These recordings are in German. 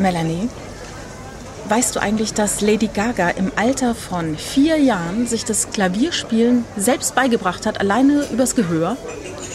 Melanie, weißt du eigentlich, dass Lady Gaga im Alter von vier Jahren sich das Klavierspielen selbst beigebracht hat, alleine übers Gehör?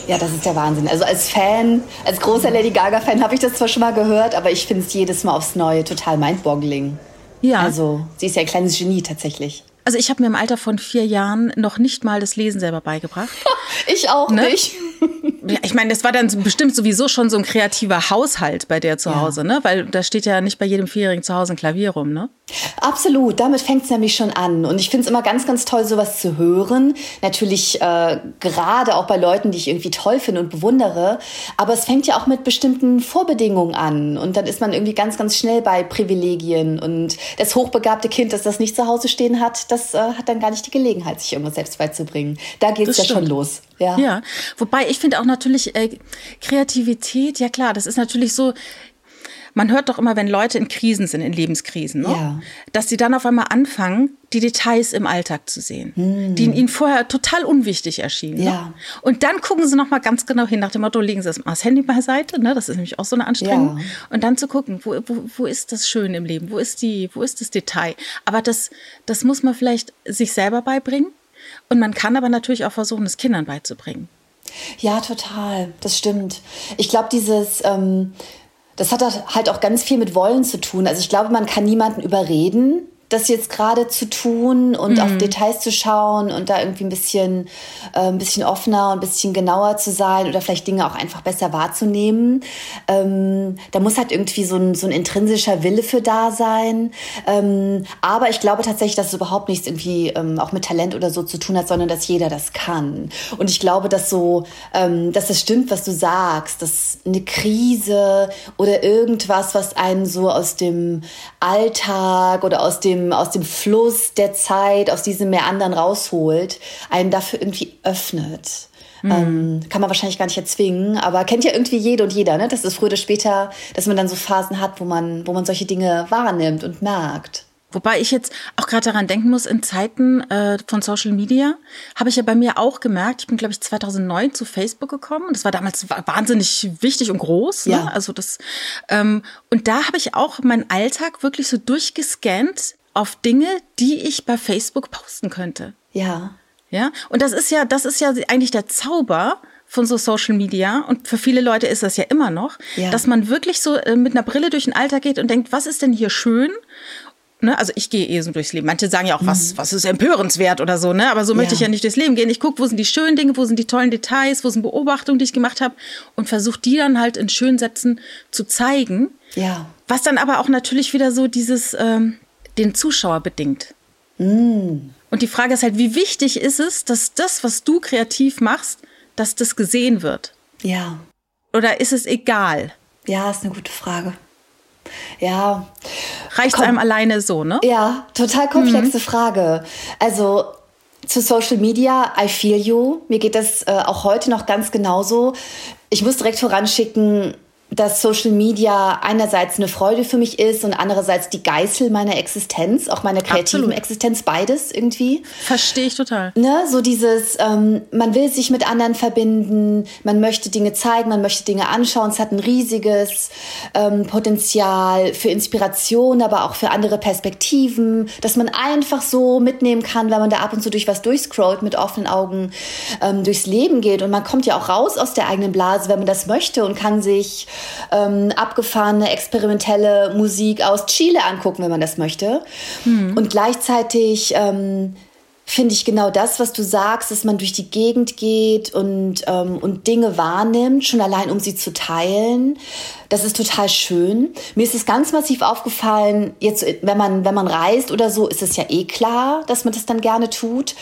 Ja, das ist der Wahnsinn. Also als Fan, als großer Lady Gaga-Fan habe ich das zwar schon mal gehört, aber ich finde es jedes Mal aufs Neue total mindboggling. Ja. Also sie ist ja ein kleines Genie tatsächlich. Also ich habe mir im Alter von vier Jahren noch nicht mal das Lesen selber beigebracht. ich auch ne? nicht. Ich meine, das war dann bestimmt sowieso schon so ein kreativer Haushalt bei der zu ja. Hause, ne? Weil da steht ja nicht bei jedem Vierjährigen zu Hause ein Klavier rum, ne? Absolut, damit fängt es nämlich schon an. Und ich finde es immer ganz, ganz toll, sowas zu hören. Natürlich äh, gerade auch bei Leuten, die ich irgendwie toll finde und bewundere. Aber es fängt ja auch mit bestimmten Vorbedingungen an. Und dann ist man irgendwie ganz, ganz schnell bei Privilegien. Und das hochbegabte Kind, das das nicht zu Hause stehen hat, das äh, hat dann gar nicht die Gelegenheit, sich irgendwas selbst beizubringen. Da geht es ja stimmt. schon los. Ja. ja, wobei ich finde auch natürlich äh, Kreativität, ja klar, das ist natürlich so, man hört doch immer, wenn Leute in Krisen sind, in Lebenskrisen, ne? ja. dass sie dann auf einmal anfangen, die Details im Alltag zu sehen, hm. die ihnen vorher total unwichtig erschienen. Ne? Ja. Ne? Und dann gucken sie noch mal ganz genau hin nach dem Motto, legen sie das, mal das Handy beiseite, ne? das ist nämlich auch so eine Anstrengung. Ja. Und dann zu gucken, wo, wo, wo ist das schön im Leben, wo ist, die, wo ist das Detail. Aber das, das muss man vielleicht sich selber beibringen. Und man kann aber natürlich auch versuchen, es Kindern beizubringen. Ja, total. Das stimmt. Ich glaube, dieses... Ähm das hat halt auch ganz viel mit Wollen zu tun. Also ich glaube, man kann niemanden überreden, das jetzt gerade zu tun und mhm. auf Details zu schauen und da irgendwie ein bisschen, äh, ein bisschen offener und ein bisschen genauer zu sein oder vielleicht Dinge auch einfach besser wahrzunehmen. Ähm, da muss halt irgendwie so ein, so ein intrinsischer Wille für da sein. Ähm, aber ich glaube tatsächlich, dass es überhaupt nichts irgendwie ähm, auch mit Talent oder so zu tun hat, sondern dass jeder das kann. Und ich glaube, dass so, ähm, dass es stimmt, was du sagst, dass eine Krise oder irgendwas, was einen so aus dem Alltag oder aus dem dem, aus dem Fluss der Zeit, aus diesem Meandern rausholt, einen dafür irgendwie öffnet. Mhm. Ähm, kann man wahrscheinlich gar nicht erzwingen, aber kennt ja irgendwie jede und jeder, ne? Das ist früher oder später, dass man dann so Phasen hat, wo man, wo man solche Dinge wahrnimmt und merkt. Wobei ich jetzt auch gerade daran denken muss, in Zeiten äh, von Social Media habe ich ja bei mir auch gemerkt, ich bin, glaube ich, 2009 zu Facebook gekommen. Das war damals wahnsinnig wichtig und groß. Ne? Ja. Also das, ähm, und da habe ich auch meinen Alltag wirklich so durchgescannt auf Dinge, die ich bei Facebook posten könnte. Ja. Ja. Und das ist ja, das ist ja eigentlich der Zauber von so Social Media und für viele Leute ist das ja immer noch, ja. dass man wirklich so äh, mit einer Brille durch den Alltag geht und denkt, was ist denn hier schön? Ne? Also ich gehe eh so durchs Leben. Manche sagen ja auch, was, mhm. was ist empörenswert oder so, ne? Aber so möchte ja. ich ja nicht durchs Leben gehen. Ich gucke, wo sind die schönen Dinge, wo sind die tollen Details, wo sind Beobachtungen, die ich gemacht habe und versuche die dann halt in schönen Sätzen zu zeigen. Ja. Was dann aber auch natürlich wieder so dieses, ähm, den Zuschauer bedingt. Mm. Und die Frage ist halt, wie wichtig ist es, dass das, was du kreativ machst, dass das gesehen wird? Ja. Oder ist es egal? Ja, ist eine gute Frage. Ja. Reicht einem alleine so, ne? Ja, total komplexe mhm. Frage. Also zu Social Media, I feel you. Mir geht das äh, auch heute noch ganz genauso. Ich muss direkt voranschicken, dass Social Media einerseits eine Freude für mich ist und andererseits die Geißel meiner Existenz, auch meiner kreativen Absolut. Existenz, beides irgendwie. Verstehe ich total. Ne, so dieses, ähm, man will sich mit anderen verbinden, man möchte Dinge zeigen, man möchte Dinge anschauen. Es hat ein riesiges ähm, Potenzial für Inspiration, aber auch für andere Perspektiven, dass man einfach so mitnehmen kann, wenn man da ab und zu durch was durchscrollt, mit offenen Augen ähm, durchs Leben geht. Und man kommt ja auch raus aus der eigenen Blase, wenn man das möchte und kann sich ähm, abgefahrene experimentelle Musik aus Chile angucken, wenn man das möchte. Mhm. Und gleichzeitig ähm, finde ich genau das, was du sagst, dass man durch die Gegend geht und, ähm, und Dinge wahrnimmt, schon allein um sie zu teilen. Das ist total schön. Mir ist es ganz massiv aufgefallen, jetzt, wenn man, wenn man reist oder so, ist es ja eh klar, dass man das dann gerne tut.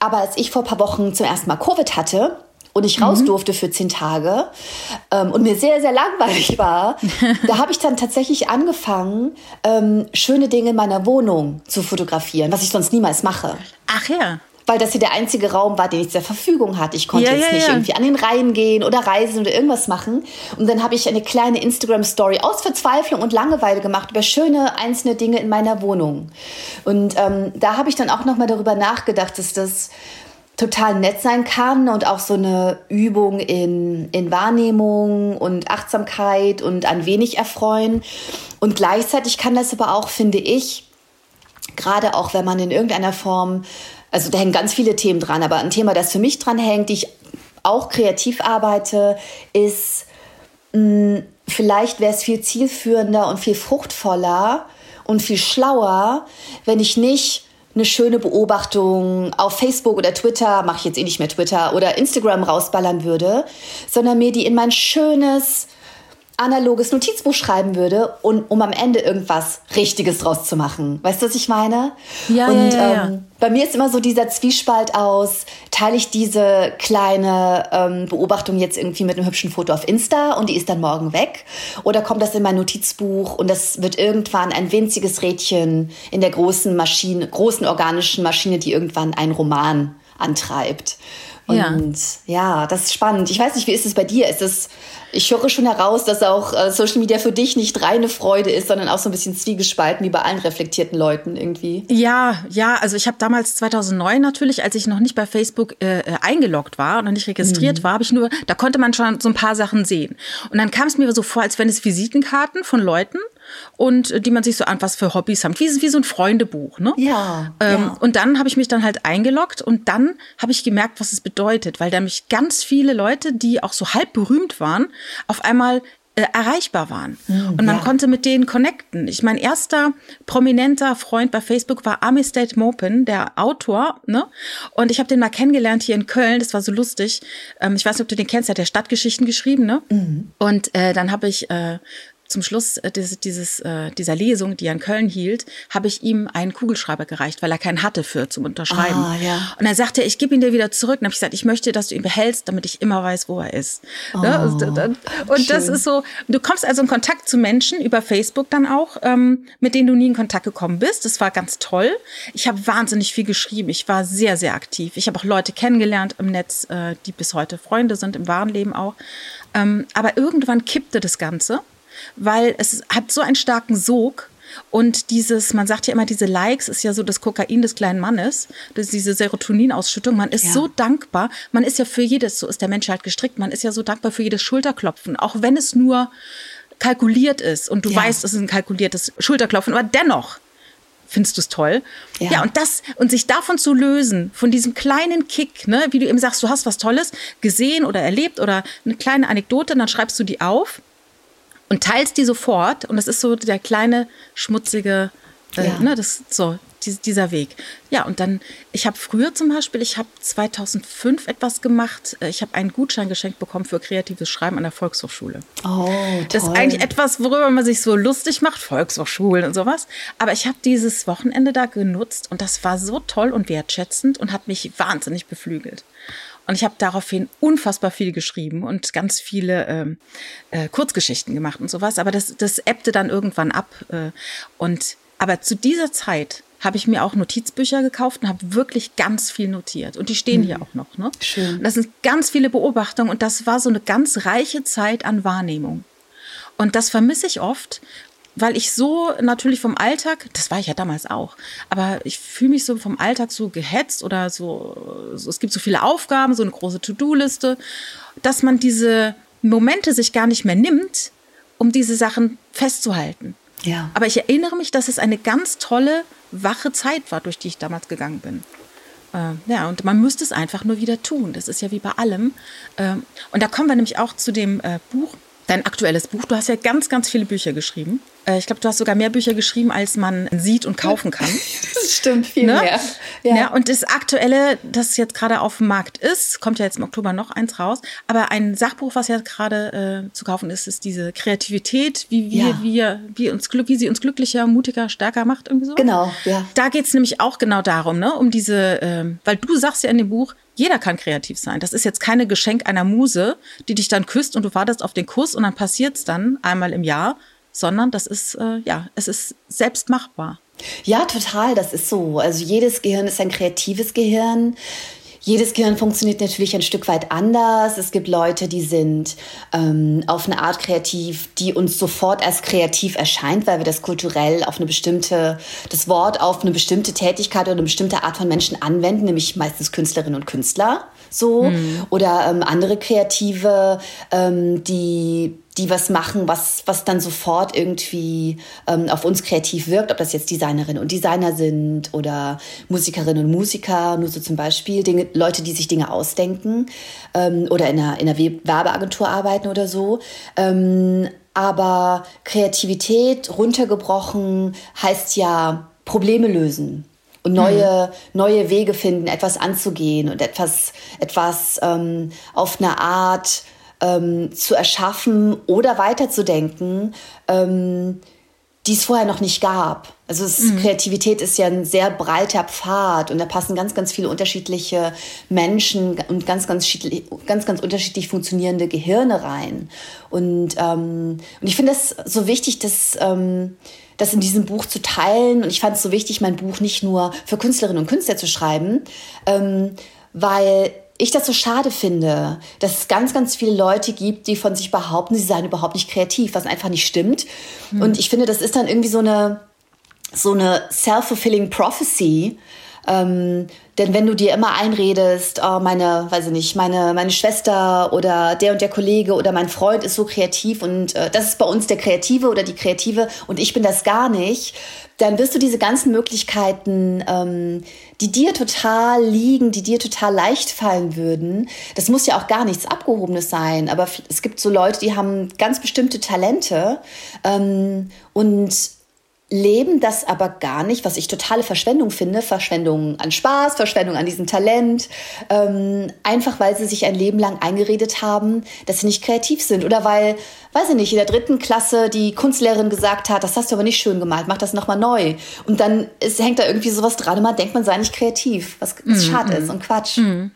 Aber als ich vor ein paar Wochen zum ersten Mal Covid hatte, und ich raus mhm. durfte für zehn Tage ähm, und mir sehr, sehr langweilig war, da habe ich dann tatsächlich angefangen, ähm, schöne Dinge in meiner Wohnung zu fotografieren, was ich sonst niemals mache. Ach ja. Weil das hier der einzige Raum war, den ich zur Verfügung hatte. Ich konnte ja, jetzt ja, nicht ja. irgendwie an den Reihen gehen oder reisen oder irgendwas machen. Und dann habe ich eine kleine Instagram-Story aus Verzweiflung und Langeweile gemacht über schöne einzelne Dinge in meiner Wohnung. Und ähm, da habe ich dann auch nochmal darüber nachgedacht, dass das total nett sein kann und auch so eine Übung in, in Wahrnehmung und Achtsamkeit und ein wenig erfreuen. Und gleichzeitig kann das aber auch, finde ich, gerade auch wenn man in irgendeiner Form, also da hängen ganz viele Themen dran, aber ein Thema, das für mich dran hängt, die ich auch kreativ arbeite, ist, mh, vielleicht wäre es viel zielführender und viel fruchtvoller und viel schlauer, wenn ich nicht eine schöne Beobachtung auf Facebook oder Twitter, mache ich jetzt eh nicht mehr Twitter, oder Instagram rausballern würde, sondern mir die in mein schönes, analoges Notizbuch schreiben würde, und, um am Ende irgendwas Richtiges draus zu machen. Weißt du, was ich meine? Ja, und, ja, ja, ähm, bei mir ist immer so dieser Zwiespalt aus, teile ich diese kleine ähm, Beobachtung jetzt irgendwie mit einem hübschen Foto auf Insta und die ist dann morgen weg? Oder kommt das in mein Notizbuch und das wird irgendwann ein winziges Rädchen in der großen Maschine, großen organischen Maschine, die irgendwann einen Roman antreibt? Und ja. ja, das ist spannend. Ich weiß nicht, wie ist es bei dir? Ist es ich höre schon heraus, dass auch äh, Social Media für dich nicht reine Freude ist, sondern auch so ein bisschen zwiegespalten, wie bei allen reflektierten Leuten irgendwie. Ja, ja, also ich habe damals 2009 natürlich, als ich noch nicht bei Facebook äh, äh, eingeloggt war und noch nicht registriert mhm. war, habe ich nur, da konnte man schon so ein paar Sachen sehen. Und dann kam es mir so vor, als wenn es Visitenkarten von Leuten und äh, die man sich so an was für Hobbys hat. Wie, wie so ein Freundebuch, ne? Ja, ähm, ja. Und dann habe ich mich dann halt eingeloggt und dann habe ich gemerkt, was es bedeutet, weil da mich ganz viele Leute, die auch so halb berühmt waren, auf einmal äh, erreichbar waren. Mhm, und man ja. konnte mit denen connecten. Ich mein erster prominenter Freund bei Facebook war Amistate Mopin, der Autor, ne? Und ich habe den mal kennengelernt hier in Köln, das war so lustig. Ähm, ich weiß nicht, ob du den kennst, der hat ja Stadtgeschichten geschrieben, ne? Mhm. Und äh, dann habe ich äh, zum Schluss äh, dieses, dieses, äh, dieser Lesung, die er in Köln hielt, habe ich ihm einen Kugelschreiber gereicht, weil er keinen hatte für zum Unterschreiben. Ah, ja. Und er sagte, ich gebe ihn dir wieder zurück. Und habe ich gesagt, ich möchte, dass du ihn behältst, damit ich immer weiß, wo er ist. Ne? Oh, ne? Und das ist so, du kommst also in Kontakt zu Menschen über Facebook dann auch, ähm, mit denen du nie in Kontakt gekommen bist. Das war ganz toll. Ich habe wahnsinnig viel geschrieben. Ich war sehr, sehr aktiv. Ich habe auch Leute kennengelernt im Netz, äh, die bis heute Freunde sind, im wahren Leben auch. Ähm, aber irgendwann kippte das Ganze weil es hat so einen starken Sog. Und dieses, man sagt ja immer, diese Likes ist ja so das Kokain des kleinen Mannes, das ist diese Serotoninausschüttung. Man ist ja. so dankbar. Man ist ja für jedes, so ist der Mensch halt gestrickt, man ist ja so dankbar für jedes Schulterklopfen, auch wenn es nur kalkuliert ist und du ja. weißt, es ist ein kalkuliertes Schulterklopfen, aber dennoch findest du es toll. Ja. ja. und das, und sich davon zu lösen, von diesem kleinen Kick, ne, wie du eben sagst, du hast was Tolles gesehen oder erlebt oder eine kleine Anekdote, dann schreibst du die auf und teilst die sofort. Und das ist so der kleine, schmutzige, äh, ja. ne, das so dieser Weg. Ja, und dann, ich habe früher zum Beispiel, ich habe 2005 etwas gemacht. Äh, ich habe einen Gutschein geschenkt bekommen für kreatives Schreiben an der Volkshochschule. Oh, toll. Das ist eigentlich etwas, worüber man sich so lustig macht, Volkshochschulen und sowas. Aber ich habe dieses Wochenende da genutzt und das war so toll und wertschätzend und hat mich wahnsinnig beflügelt. Und ich habe daraufhin unfassbar viel geschrieben und ganz viele ähm, äh, Kurzgeschichten gemacht und sowas. Aber das, das ebbte dann irgendwann ab. Äh, und aber zu dieser Zeit habe ich mir auch Notizbücher gekauft und habe wirklich ganz viel notiert. Und die stehen mhm. hier auch noch. Ne? Schön. Und das sind ganz viele Beobachtungen und das war so eine ganz reiche Zeit an Wahrnehmung. Und das vermisse ich oft, weil ich so natürlich vom Alltag, das war ich ja damals auch, aber ich fühle mich so vom Alltag so gehetzt oder so, so, es gibt so viele Aufgaben, so eine große To-Do-Liste, dass man diese Momente sich gar nicht mehr nimmt, um diese Sachen festzuhalten. Ja. Aber ich erinnere mich, dass es eine ganz tolle, wache Zeit war, durch die ich damals gegangen bin. Äh, ja, und man müsste es einfach nur wieder tun. Das ist ja wie bei allem. Ähm, und da kommen wir nämlich auch zu dem äh, Buch, dein aktuelles Buch. Du hast ja ganz, ganz viele Bücher geschrieben. Äh, ich glaube, du hast sogar mehr Bücher geschrieben, als man sieht und kaufen kann. Das stimmt, viel ne? mehr. Ja. ja. und das aktuelle, das jetzt gerade auf dem Markt ist, kommt ja jetzt im Oktober noch eins raus. Aber ein Sachbuch, was jetzt gerade äh, zu kaufen ist, ist diese Kreativität, wie wir, ja. wir, wie, uns, wie sie uns glücklicher, mutiger, stärker macht, irgendwie so. Genau, ja. Da geht es nämlich auch genau darum, ne? um diese, äh, weil du sagst ja in dem Buch, jeder kann kreativ sein. Das ist jetzt keine Geschenk einer Muse, die dich dann küsst und du wartest auf den Kuss und dann passiert es dann einmal im Jahr, sondern das ist, äh, ja, es ist selbst machbar. Ja, total, das ist so. Also jedes Gehirn ist ein kreatives Gehirn. Jedes Gehirn funktioniert natürlich ein Stück weit anders. Es gibt Leute, die sind ähm, auf eine Art kreativ, die uns sofort als kreativ erscheint, weil wir das kulturell auf eine bestimmte, das Wort auf eine bestimmte Tätigkeit oder eine bestimmte Art von Menschen anwenden, nämlich meistens Künstlerinnen und Künstler so. Mhm. Oder ähm, andere Kreative, ähm, die die was machen, was, was dann sofort irgendwie ähm, auf uns kreativ wirkt, ob das jetzt Designerinnen und Designer sind oder Musikerinnen und Musiker, nur so zum Beispiel, Dinge, Leute, die sich Dinge ausdenken ähm, oder in einer, in einer Werbeagentur arbeiten oder so. Ähm, aber Kreativität runtergebrochen heißt ja Probleme lösen und neue, mhm. neue Wege finden, etwas anzugehen und etwas, etwas ähm, auf eine Art ähm, zu erschaffen oder weiterzudenken, ähm, die es vorher noch nicht gab. Also es, mhm. Kreativität ist ja ein sehr breiter Pfad und da passen ganz, ganz viele unterschiedliche Menschen und ganz, ganz, ganz, ganz unterschiedlich funktionierende Gehirne rein. Und, ähm, und ich finde das so wichtig, dass ähm, das in diesem Buch zu teilen. Und ich fand es so wichtig, mein Buch nicht nur für Künstlerinnen und Künstler zu schreiben, ähm, weil ich das so schade finde, dass es ganz, ganz viele Leute gibt, die von sich behaupten, sie seien überhaupt nicht kreativ, was einfach nicht stimmt. Hm. Und ich finde, das ist dann irgendwie so eine, so eine self-fulfilling prophecy. Ähm, denn wenn du dir immer einredest, oh, meine, weiß ich nicht, meine, meine Schwester oder der und der Kollege oder mein Freund ist so kreativ und äh, das ist bei uns der Kreative oder die Kreative und ich bin das gar nicht, dann wirst du diese ganzen Möglichkeiten, ähm, die dir total liegen, die dir total leicht fallen würden, das muss ja auch gar nichts Abgehobenes sein, aber es gibt so Leute, die haben ganz bestimmte Talente ähm, und leben das aber gar nicht, was ich totale Verschwendung finde. Verschwendung an Spaß, Verschwendung an diesem Talent. Ähm, einfach weil sie sich ein Leben lang eingeredet haben, dass sie nicht kreativ sind. Oder weil, weiß ich nicht, in der dritten Klasse die Kunstlehrerin gesagt hat, das hast du aber nicht schön gemalt, mach das nochmal neu. Und dann ist, hängt da irgendwie sowas dran und man denkt, man sei nicht kreativ, was, was mm, schade mm. ist und Quatsch. Mm.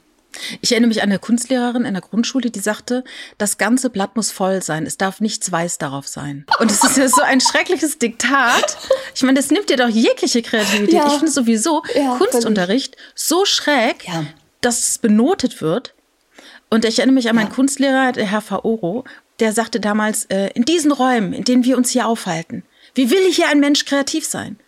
Ich erinnere mich an eine Kunstlehrerin in der Grundschule, die sagte, das ganze Blatt muss voll sein, es darf nichts weiß darauf sein. Und es ist ja so ein schreckliches Diktat. Ich meine, das nimmt dir doch jegliche Kreativität. Ja. Ich finde sowieso ja, Kunstunterricht so schräg, ja. dass es benotet wird. Und ich erinnere mich an meinen Kunstlehrer, der Herr Faoro, der sagte damals, äh, in diesen Räumen, in denen wir uns hier aufhalten, wie will hier ein Mensch kreativ sein?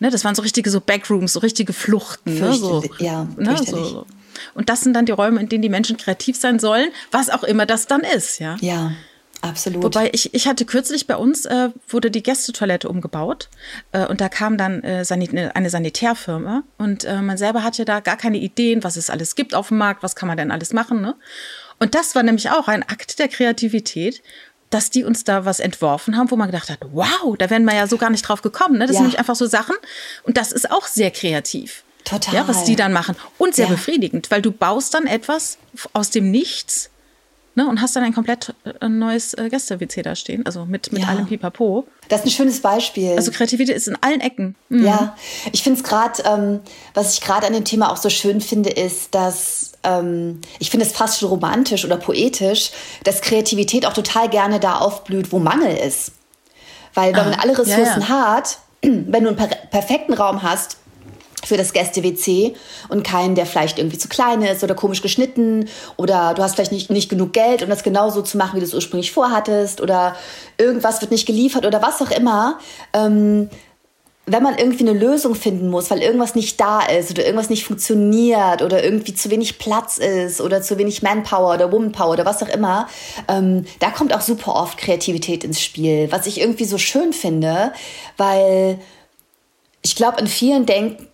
Ne, das waren so richtige so Backrooms, so richtige Fluchten. Ne, so, ja, ne, so, und das sind dann die Räume, in denen die Menschen kreativ sein sollen, was auch immer das dann ist, ja. Ja. Absolut. Wobei ich, ich hatte kürzlich bei uns, äh, wurde die Gästetoilette umgebaut äh, und da kam dann äh, Sanit eine Sanitärfirma und äh, man selber hatte da gar keine Ideen, was es alles gibt auf dem Markt, was kann man denn alles machen. Ne? Und das war nämlich auch ein Akt der Kreativität, dass die uns da was entworfen haben, wo man gedacht hat, wow, da wären wir ja so gar nicht drauf gekommen. Ne? Das ja. sind nämlich einfach so Sachen und das ist auch sehr kreativ. Total. Ja, was die dann machen. Und sehr ja. befriedigend, weil du baust dann etwas aus dem Nichts ne, und hast dann ein komplett äh, neues äh, Gäste-WC da stehen, also mit, mit ja. allem Pipapo. Das ist ein schönes Beispiel. Also Kreativität ist in allen Ecken. Mhm. Ja, ich finde es gerade, ähm, was ich gerade an dem Thema auch so schön finde, ist, dass ähm, ich finde es fast schon romantisch oder poetisch, dass Kreativität auch total gerne da aufblüht, wo Mangel ist. Weil wenn ah, man alle Ressourcen ja, ja. hat, wenn du einen per perfekten Raum hast, für das Gäste-WC und keinen, der vielleicht irgendwie zu klein ist oder komisch geschnitten oder du hast vielleicht nicht, nicht genug Geld, um das genauso zu machen, wie du es ursprünglich vorhattest oder irgendwas wird nicht geliefert oder was auch immer. Ähm, wenn man irgendwie eine Lösung finden muss, weil irgendwas nicht da ist oder irgendwas nicht funktioniert oder irgendwie zu wenig Platz ist oder zu wenig Manpower oder Womanpower oder was auch immer, ähm, da kommt auch super oft Kreativität ins Spiel, was ich irgendwie so schön finde, weil ich glaube, an vielen,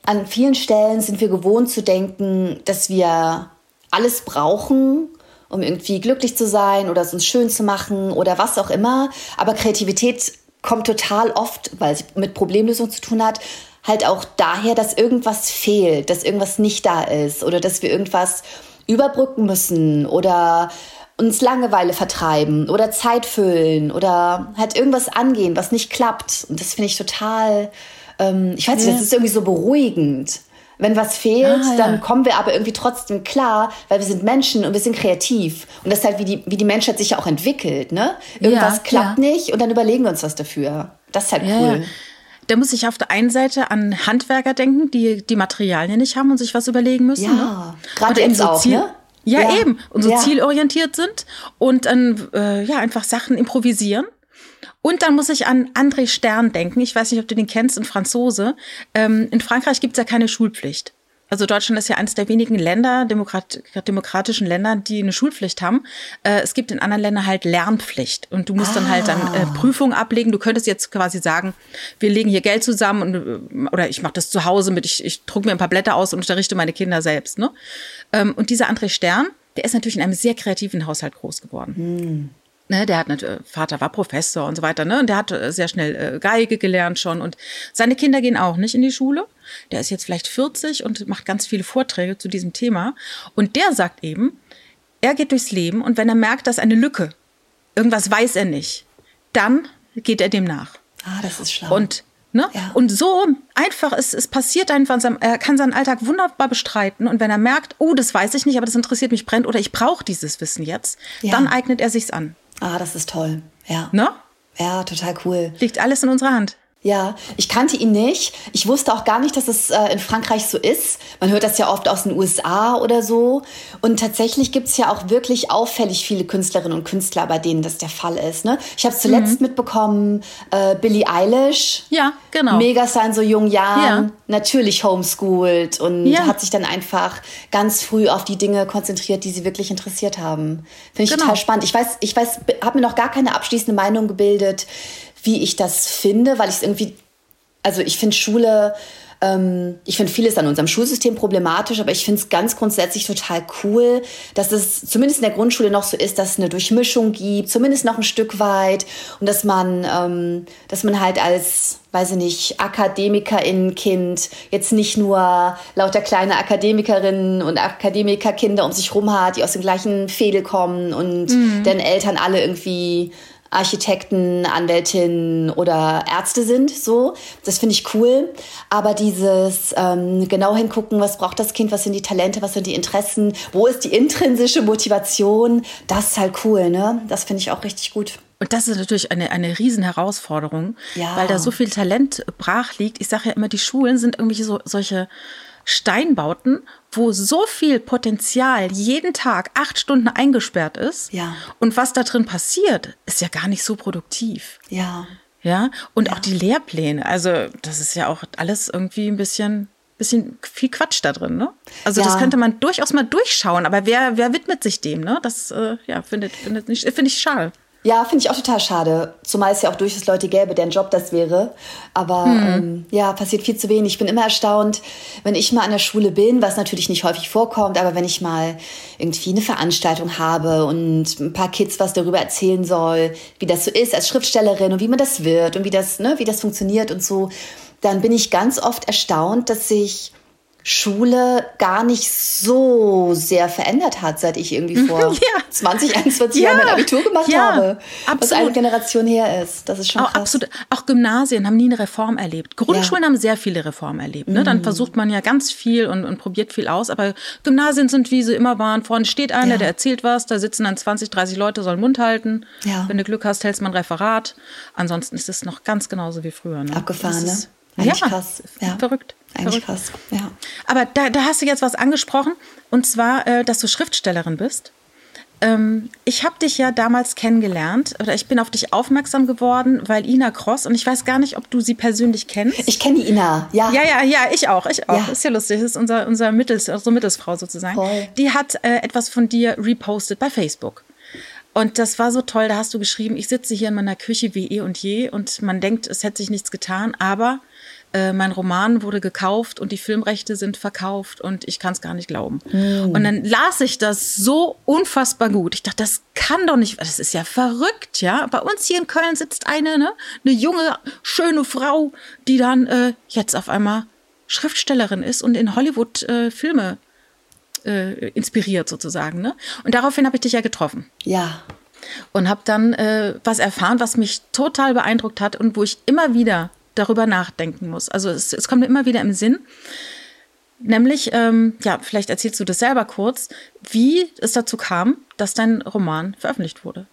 an vielen Stellen sind wir gewohnt zu denken, dass wir alles brauchen, um irgendwie glücklich zu sein oder es uns schön zu machen oder was auch immer. Aber Kreativität kommt total oft, weil es mit Problemlösung zu tun hat, halt auch daher, dass irgendwas fehlt, dass irgendwas nicht da ist oder dass wir irgendwas überbrücken müssen oder uns Langeweile vertreiben oder Zeit füllen oder halt irgendwas angehen, was nicht klappt. Und das finde ich total ähm, ich weiß nicht, ja. das ist irgendwie so beruhigend. Wenn was fehlt, ah, ja. dann kommen wir aber irgendwie trotzdem klar, weil wir sind Menschen und wir sind kreativ. Und das ist halt, wie die, wie die Menschheit sich ja auch entwickelt. Ne? Irgendwas ja, klappt nicht und dann überlegen wir uns was dafür. Das ist halt cool. der muss sich auf der einen Seite an Handwerker denken, die die Materialien nicht haben und sich was überlegen müssen. Ja, ne? gerade jetzt so auch, Ziel, ne? Ja, ja, eben. Und so ja. zielorientiert sind und dann äh, ja einfach Sachen improvisieren. Und dann muss ich an André Stern denken. Ich weiß nicht, ob du den kennst, ein Franzose. Ähm, in Frankreich gibt es ja keine Schulpflicht. Also Deutschland ist ja eines der wenigen Länder, Demokrat, demokratischen Länder, die eine Schulpflicht haben. Äh, es gibt in anderen Ländern halt Lernpflicht und du musst ah. dann halt dann äh, ah. Prüfungen ablegen. Du könntest jetzt quasi sagen, wir legen hier Geld zusammen und, äh, oder ich mache das zu Hause mit, ich, ich druck mir ein paar Blätter aus und unterrichte meine Kinder selbst. Ne? Ähm, und dieser André Stern, der ist natürlich in einem sehr kreativen Haushalt groß geworden. Hm. Ne, der hat natürlich, Vater war Professor und so weiter, ne? Und der hat äh, sehr schnell äh, Geige gelernt schon. Und seine Kinder gehen auch nicht in die Schule. Der ist jetzt vielleicht 40 und macht ganz viele Vorträge zu diesem Thema. Und der sagt eben, er geht durchs Leben und wenn er merkt, dass eine Lücke, irgendwas weiß er nicht, dann geht er dem nach. Ah, das ist schlau. Und Ne? Ja. Und so einfach, es, es passiert einfach, er kann seinen Alltag wunderbar bestreiten. Und wenn er merkt, oh, das weiß ich nicht, aber das interessiert mich brennt oder ich brauche dieses Wissen jetzt, ja. dann eignet er sich's an. Ah, das ist toll. Ja. Ne? Ja, total cool. Liegt alles in unserer Hand. Ja, ich kannte ihn nicht. Ich wusste auch gar nicht, dass es äh, in Frankreich so ist. Man hört das ja oft aus den USA oder so. Und tatsächlich gibt es ja auch wirklich auffällig viele Künstlerinnen und Künstler, bei denen das der Fall ist. Ne? Ich habe zuletzt mhm. mitbekommen, äh, Billie Eilish. Ja, genau. Megastar in so jungen Jahren. Ja. Natürlich homeschooled und ja. hat sich dann einfach ganz früh auf die Dinge konzentriert, die sie wirklich interessiert haben. Finde ich genau. total spannend. Ich weiß, ich weiß, habe mir noch gar keine abschließende Meinung gebildet wie ich das finde, weil ich es irgendwie, also ich finde Schule, ähm, ich finde vieles an unserem Schulsystem problematisch, aber ich finde es ganz grundsätzlich total cool, dass es zumindest in der Grundschule noch so ist, dass es eine Durchmischung gibt, zumindest noch ein Stück weit und dass man, ähm, dass man halt als weiß ich nicht, Akademikerin-Kind jetzt nicht nur lauter kleine Akademikerinnen und Akademikerkinder um sich rum hat, die aus dem gleichen Fädel kommen und mhm. deren Eltern alle irgendwie Architekten, Anwältinnen oder Ärzte sind. So, das finde ich cool. Aber dieses ähm, genau hingucken, was braucht das Kind, was sind die Talente, was sind die Interessen, wo ist die intrinsische Motivation, das ist halt cool. Ne, das finde ich auch richtig gut. Und das ist natürlich eine, eine Riesenherausforderung, ja. weil da so viel Talent brach liegt. Ich sage ja immer, die Schulen sind irgendwie so solche Steinbauten, wo so viel Potenzial jeden Tag acht Stunden eingesperrt ist. Ja. Und was da drin passiert, ist ja gar nicht so produktiv. Ja. Ja. Und ja. auch die Lehrpläne. Also, das ist ja auch alles irgendwie ein bisschen bisschen viel Quatsch da drin, ne? Also ja. das könnte man durchaus mal durchschauen, aber wer, wer widmet sich dem, ne? Das äh, ja, finde ich schade. Ja, finde ich auch total schade. Zumal es ja auch durchaus Leute gäbe, deren Job das wäre. Aber hm. ähm, ja, passiert viel zu wenig. Ich bin immer erstaunt, wenn ich mal an der Schule bin, was natürlich nicht häufig vorkommt, aber wenn ich mal irgendwie eine Veranstaltung habe und ein paar Kids was darüber erzählen soll, wie das so ist als Schriftstellerin und wie man das wird und wie das, ne, wie das funktioniert und so, dann bin ich ganz oft erstaunt, dass sich Schule gar nicht so sehr verändert hat, seit ich irgendwie vor ja. 20, 21 ja. Jahren mein Abitur gemacht ja. habe. Absolut. Was eine Generation her ist. Das ist schon auch, krass. Absolut. Auch Gymnasien haben nie eine Reform erlebt. Grundschulen haben sehr viele Reformen erlebt. Ne? Dann mhm. versucht man ja ganz viel und, und, probiert viel aus. Aber Gymnasien sind, wie sie immer waren. Vorne steht einer, der erzählt was. Da sitzen dann 20, 30 Leute, sollen Mund halten. Wenn du Glück hast, hältst man ein Referat. Ansonsten ist es noch ganz genauso wie früher. Ne? Abgefahren, ne? Eigentlich ja, krass. Ja. Verrückt. Eigentlich krass, ja. Aber da, da hast du jetzt was angesprochen, und zwar, äh, dass du Schriftstellerin bist. Ähm, ich habe dich ja damals kennengelernt oder ich bin auf dich aufmerksam geworden, weil Ina Cross und ich weiß gar nicht, ob du sie persönlich kennst. Ich kenne Ina, ja. Ja, ja, ja, ich auch, ich auch. Ja. Ist ja lustig, das ist unser, unser Mittels, unsere Mittelsfrau sozusagen. Voll. Die hat äh, etwas von dir repostet bei Facebook. Und das war so toll, da hast du geschrieben, ich sitze hier in meiner Küche wie eh und je und man denkt, es hätte sich nichts getan, aber äh, mein Roman wurde gekauft und die Filmrechte sind verkauft und ich kann es gar nicht glauben. Mm. Und dann las ich das so unfassbar gut. Ich dachte, das kann doch nicht, das ist ja verrückt, ja. Bei uns hier in Köln sitzt eine, ne, eine junge, schöne Frau, die dann äh, jetzt auf einmal Schriftstellerin ist und in Hollywood äh, Filme äh, inspiriert sozusagen. Ne? Und daraufhin habe ich dich ja getroffen. Ja. Und habe dann äh, was erfahren, was mich total beeindruckt hat und wo ich immer wieder darüber nachdenken muss. Also es, es kommt mir immer wieder im Sinn. Nämlich, ähm, ja, vielleicht erzählst du das selber kurz, wie es dazu kam, dass dein Roman veröffentlicht wurde.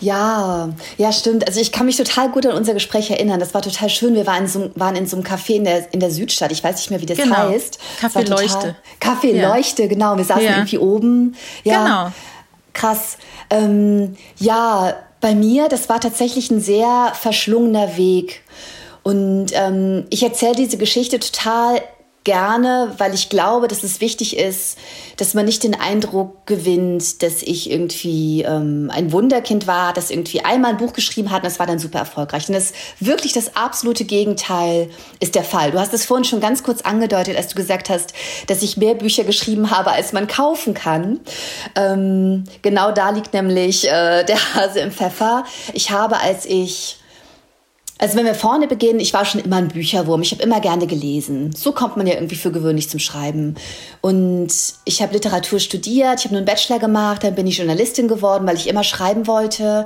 Ja, ja, stimmt. Also ich kann mich total gut an unser Gespräch erinnern. Das war total schön. Wir waren in so, waren in so einem Café in der, in der Südstadt. Ich weiß nicht mehr, wie das genau. heißt. Café Leuchte. Café ja. Leuchte, genau. Wir saßen ja. irgendwie oben. Ja, genau. Krass. Ähm, ja, bei mir, das war tatsächlich ein sehr verschlungener Weg. Und ähm, ich erzähle diese Geschichte total gerne, weil ich glaube, dass es wichtig ist, dass man nicht den Eindruck gewinnt, dass ich irgendwie ähm, ein Wunderkind war, das irgendwie einmal ein Buch geschrieben hat und das war dann super erfolgreich. Und das wirklich das absolute Gegenteil ist der Fall. Du hast es vorhin schon ganz kurz angedeutet, als du gesagt hast, dass ich mehr Bücher geschrieben habe, als man kaufen kann. Ähm, genau da liegt nämlich äh, der Hase im Pfeffer. Ich habe, als ich also wenn wir vorne beginnen, ich war schon immer ein Bücherwurm. Ich habe immer gerne gelesen. So kommt man ja irgendwie für gewöhnlich zum Schreiben. Und ich habe Literatur studiert, ich habe einen Bachelor gemacht, dann bin ich Journalistin geworden, weil ich immer schreiben wollte.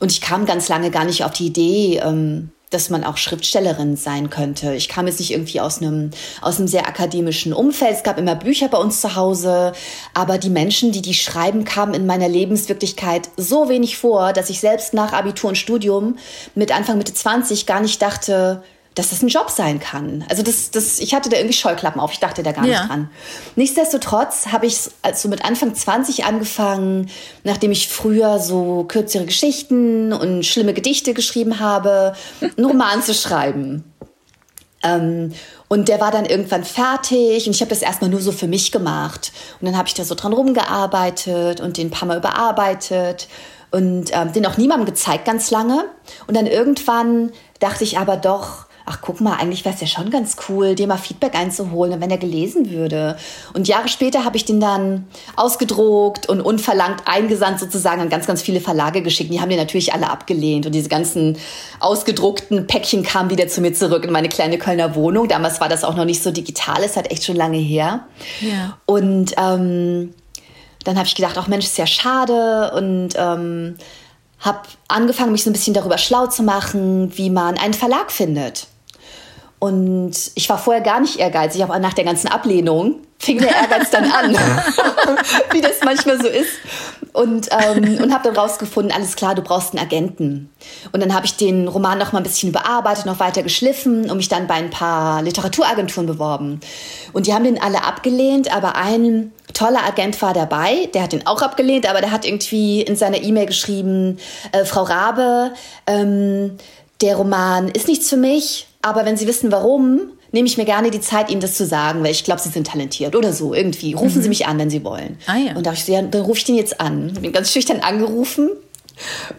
Und ich kam ganz lange gar nicht auf die Idee, ähm, dass man auch Schriftstellerin sein könnte. Ich kam jetzt nicht irgendwie aus einem, aus einem sehr akademischen Umfeld. Es gab immer Bücher bei uns zu Hause, aber die Menschen, die die schreiben, kamen in meiner Lebenswirklichkeit so wenig vor, dass ich selbst nach Abitur und Studium mit Anfang Mitte 20 gar nicht dachte, dass das ein Job sein kann. Also das, das, ich hatte da irgendwie Scheuklappen auf, ich dachte da gar ja. nicht dran. Nichtsdestotrotz habe ich also mit Anfang 20 angefangen, nachdem ich früher so kürzere Geschichten und schlimme Gedichte geschrieben habe, einen Roman zu schreiben. Ähm, und der war dann irgendwann fertig und ich habe das erstmal nur so für mich gemacht. Und dann habe ich da so dran rumgearbeitet und den ein paar Mal überarbeitet und ähm, den auch niemandem gezeigt ganz lange. Und dann irgendwann dachte ich aber doch, ach guck mal, eigentlich wäre es ja schon ganz cool, dir mal Feedback einzuholen, wenn er gelesen würde. Und Jahre später habe ich den dann ausgedruckt und unverlangt eingesandt sozusagen an ganz, ganz viele Verlage geschickt. Die haben den natürlich alle abgelehnt und diese ganzen ausgedruckten Päckchen kamen wieder zu mir zurück in meine kleine Kölner Wohnung. Damals war das auch noch nicht so digital, ist halt echt schon lange her. Ja. Und ähm, dann habe ich gedacht, auch Mensch, ist ja schade und ähm, habe angefangen, mich so ein bisschen darüber schlau zu machen, wie man einen Verlag findet. Und ich war vorher gar nicht ehrgeizig, aber nach der ganzen Ablehnung fing der Ehrgeiz dann an, wie das manchmal so ist. Und, ähm, und habe dann rausgefunden, alles klar, du brauchst einen Agenten. Und dann habe ich den Roman noch mal ein bisschen überarbeitet, noch weiter geschliffen und mich dann bei ein paar Literaturagenturen beworben. Und die haben den alle abgelehnt, aber ein toller Agent war dabei, der hat den auch abgelehnt, aber der hat irgendwie in seiner E-Mail geschrieben, äh, Frau Rabe, ähm, der Roman ist nichts für mich, aber wenn Sie wissen, warum, nehme ich mir gerne die Zeit, Ihnen das zu sagen, weil ich glaube, Sie sind talentiert oder so irgendwie. Rufen mhm. Sie mich an, wenn Sie wollen. Ah, ja. Und da ich, ja, dann rufe ich den jetzt an. Ich bin ganz schüchtern angerufen.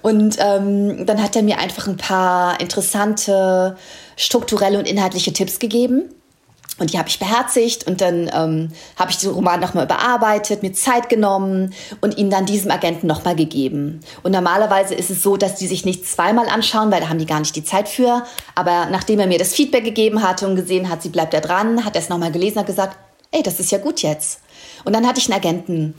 Und ähm, dann hat er mir einfach ein paar interessante strukturelle und inhaltliche Tipps gegeben. Und die habe ich beherzigt und dann ähm, habe ich den Roman nochmal überarbeitet, mir Zeit genommen und ihn dann diesem Agenten nochmal gegeben. Und normalerweise ist es so, dass die sich nicht zweimal anschauen, weil da haben die gar nicht die Zeit für. Aber nachdem er mir das Feedback gegeben hatte und gesehen hat, sie bleibt da dran, hat er es nochmal gelesen und gesagt, ey, das ist ja gut jetzt. Und dann hatte ich einen Agenten.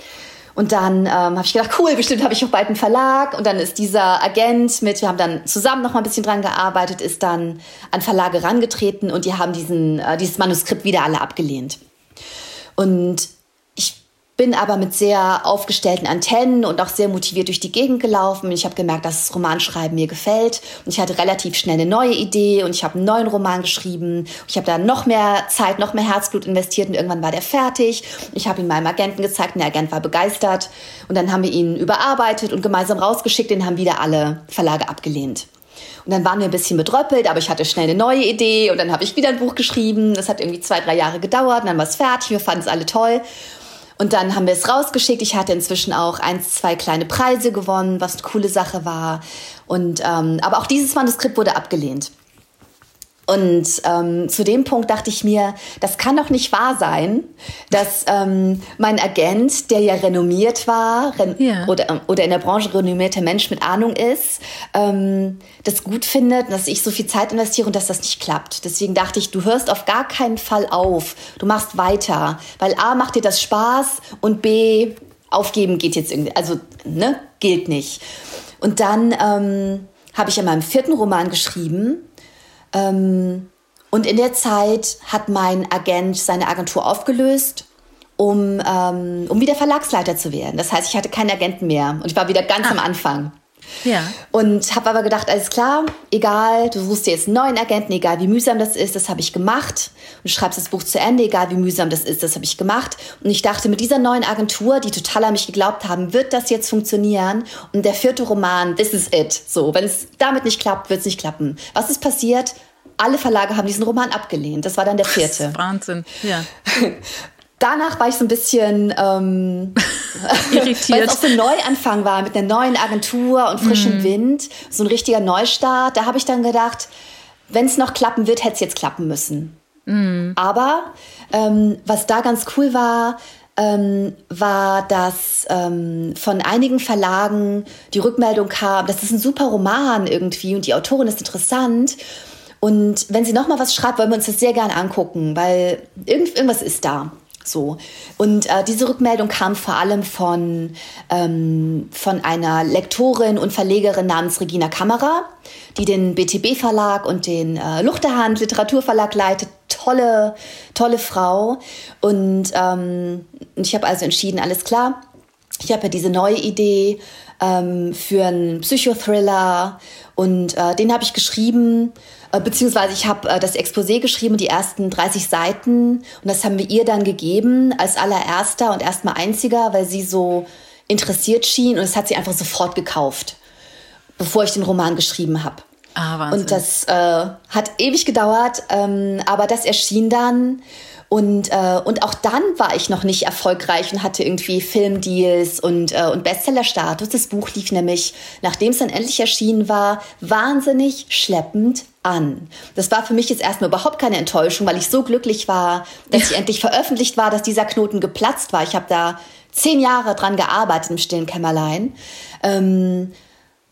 Und dann ähm, habe ich gedacht, cool, bestimmt habe ich auch bald einen Verlag. Und dann ist dieser Agent mit, wir haben dann zusammen noch mal ein bisschen dran gearbeitet, ist dann an Verlage rangetreten und die haben diesen, äh, dieses Manuskript wieder alle abgelehnt. Und bin aber mit sehr aufgestellten Antennen und auch sehr motiviert durch die Gegend gelaufen. Ich habe gemerkt, dass das Romanschreiben mir gefällt und ich hatte relativ schnell eine neue Idee und ich habe einen neuen Roman geschrieben. Ich habe da noch mehr Zeit, noch mehr Herzblut investiert und irgendwann war der fertig. Ich habe ihn meinem Agenten gezeigt und der Agent war begeistert und dann haben wir ihn überarbeitet und gemeinsam rausgeschickt. Den haben wieder alle Verlage abgelehnt. Und dann waren wir ein bisschen bedröppelt, aber ich hatte schnell eine neue Idee und dann habe ich wieder ein Buch geschrieben. Das hat irgendwie zwei, drei Jahre gedauert und dann war es fertig. Wir fanden es alle toll. Und dann haben wir es rausgeschickt. Ich hatte inzwischen auch eins, zwei kleine Preise gewonnen, was eine coole Sache war. Und ähm, aber auch dieses Manuskript wurde abgelehnt. Und ähm, zu dem Punkt dachte ich mir, das kann doch nicht wahr sein, dass ähm, mein Agent, der ja renommiert war ren ja. oder, oder in der Branche renommierter Mensch mit Ahnung ist, ähm, das gut findet, dass ich so viel Zeit investiere und dass das nicht klappt. Deswegen dachte ich, du hörst auf gar keinen Fall auf, du machst weiter, weil A macht dir das Spaß und B aufgeben geht jetzt irgendwie, also ne, gilt nicht. Und dann ähm, habe ich in meinem vierten Roman geschrieben ähm, und in der Zeit hat mein Agent seine Agentur aufgelöst, um, ähm, um wieder Verlagsleiter zu werden. Das heißt, ich hatte keinen Agenten mehr und ich war wieder ganz ah. am Anfang. Ja. Und habe aber gedacht, alles klar, egal, du suchst dir jetzt einen neuen Agenten, egal wie mühsam das ist, das habe ich gemacht. Und du schreibst das Buch zu Ende, egal wie mühsam das ist, das habe ich gemacht. Und ich dachte, mit dieser neuen Agentur, die total an mich geglaubt haben, wird das jetzt funktionieren. Und der vierte Roman, this is it. So, wenn es damit nicht klappt, wird es nicht klappen. Was ist passiert? Alle Verlage haben diesen Roman abgelehnt. Das war dann der vierte. Wahnsinn, ja. danach war ich so ein bisschen ähm, irritiert, weil es auch so ein Neuanfang war mit einer neuen Agentur und frischem mm. Wind, so ein richtiger Neustart. Da habe ich dann gedacht, wenn es noch klappen wird, hätte es jetzt klappen müssen. Mm. Aber ähm, was da ganz cool war, ähm, war, dass ähm, von einigen Verlagen die Rückmeldung kam, das ist ein super Roman irgendwie und die Autorin ist interessant. Und wenn sie noch mal was schreibt, wollen wir uns das sehr gerne angucken, weil irgend, irgendwas ist da. So. Und äh, diese Rückmeldung kam vor allem von, ähm, von einer Lektorin und Verlegerin namens Regina Kammerer, die den BTB-Verlag und den äh, Luchterhand Literaturverlag leitet. Tolle, tolle Frau. Und ähm, ich habe also entschieden, alles klar. Ich habe ja diese neue Idee ähm, für einen Psychothriller und äh, den habe ich geschrieben äh, beziehungsweise ich habe äh, das Exposé geschrieben, die ersten 30 Seiten. Und das haben wir ihr dann gegeben als allererster und erstmal einziger, weil sie so interessiert schien. Und es hat sie einfach sofort gekauft, bevor ich den Roman geschrieben habe. Ah, Wahnsinn. Und das äh, hat ewig gedauert, ähm, aber das erschien dann. Und, äh, und auch dann war ich noch nicht erfolgreich und hatte irgendwie Filmdeals und, äh, und Bestsellerstatus. Das Buch lief nämlich, nachdem es dann endlich erschienen war, wahnsinnig schleppend an. Das war für mich jetzt erstmal überhaupt keine Enttäuschung, weil ich so glücklich war, dass ich endlich veröffentlicht war, dass dieser Knoten geplatzt war. Ich habe da zehn Jahre dran gearbeitet im stillen Kämmerlein. Ähm,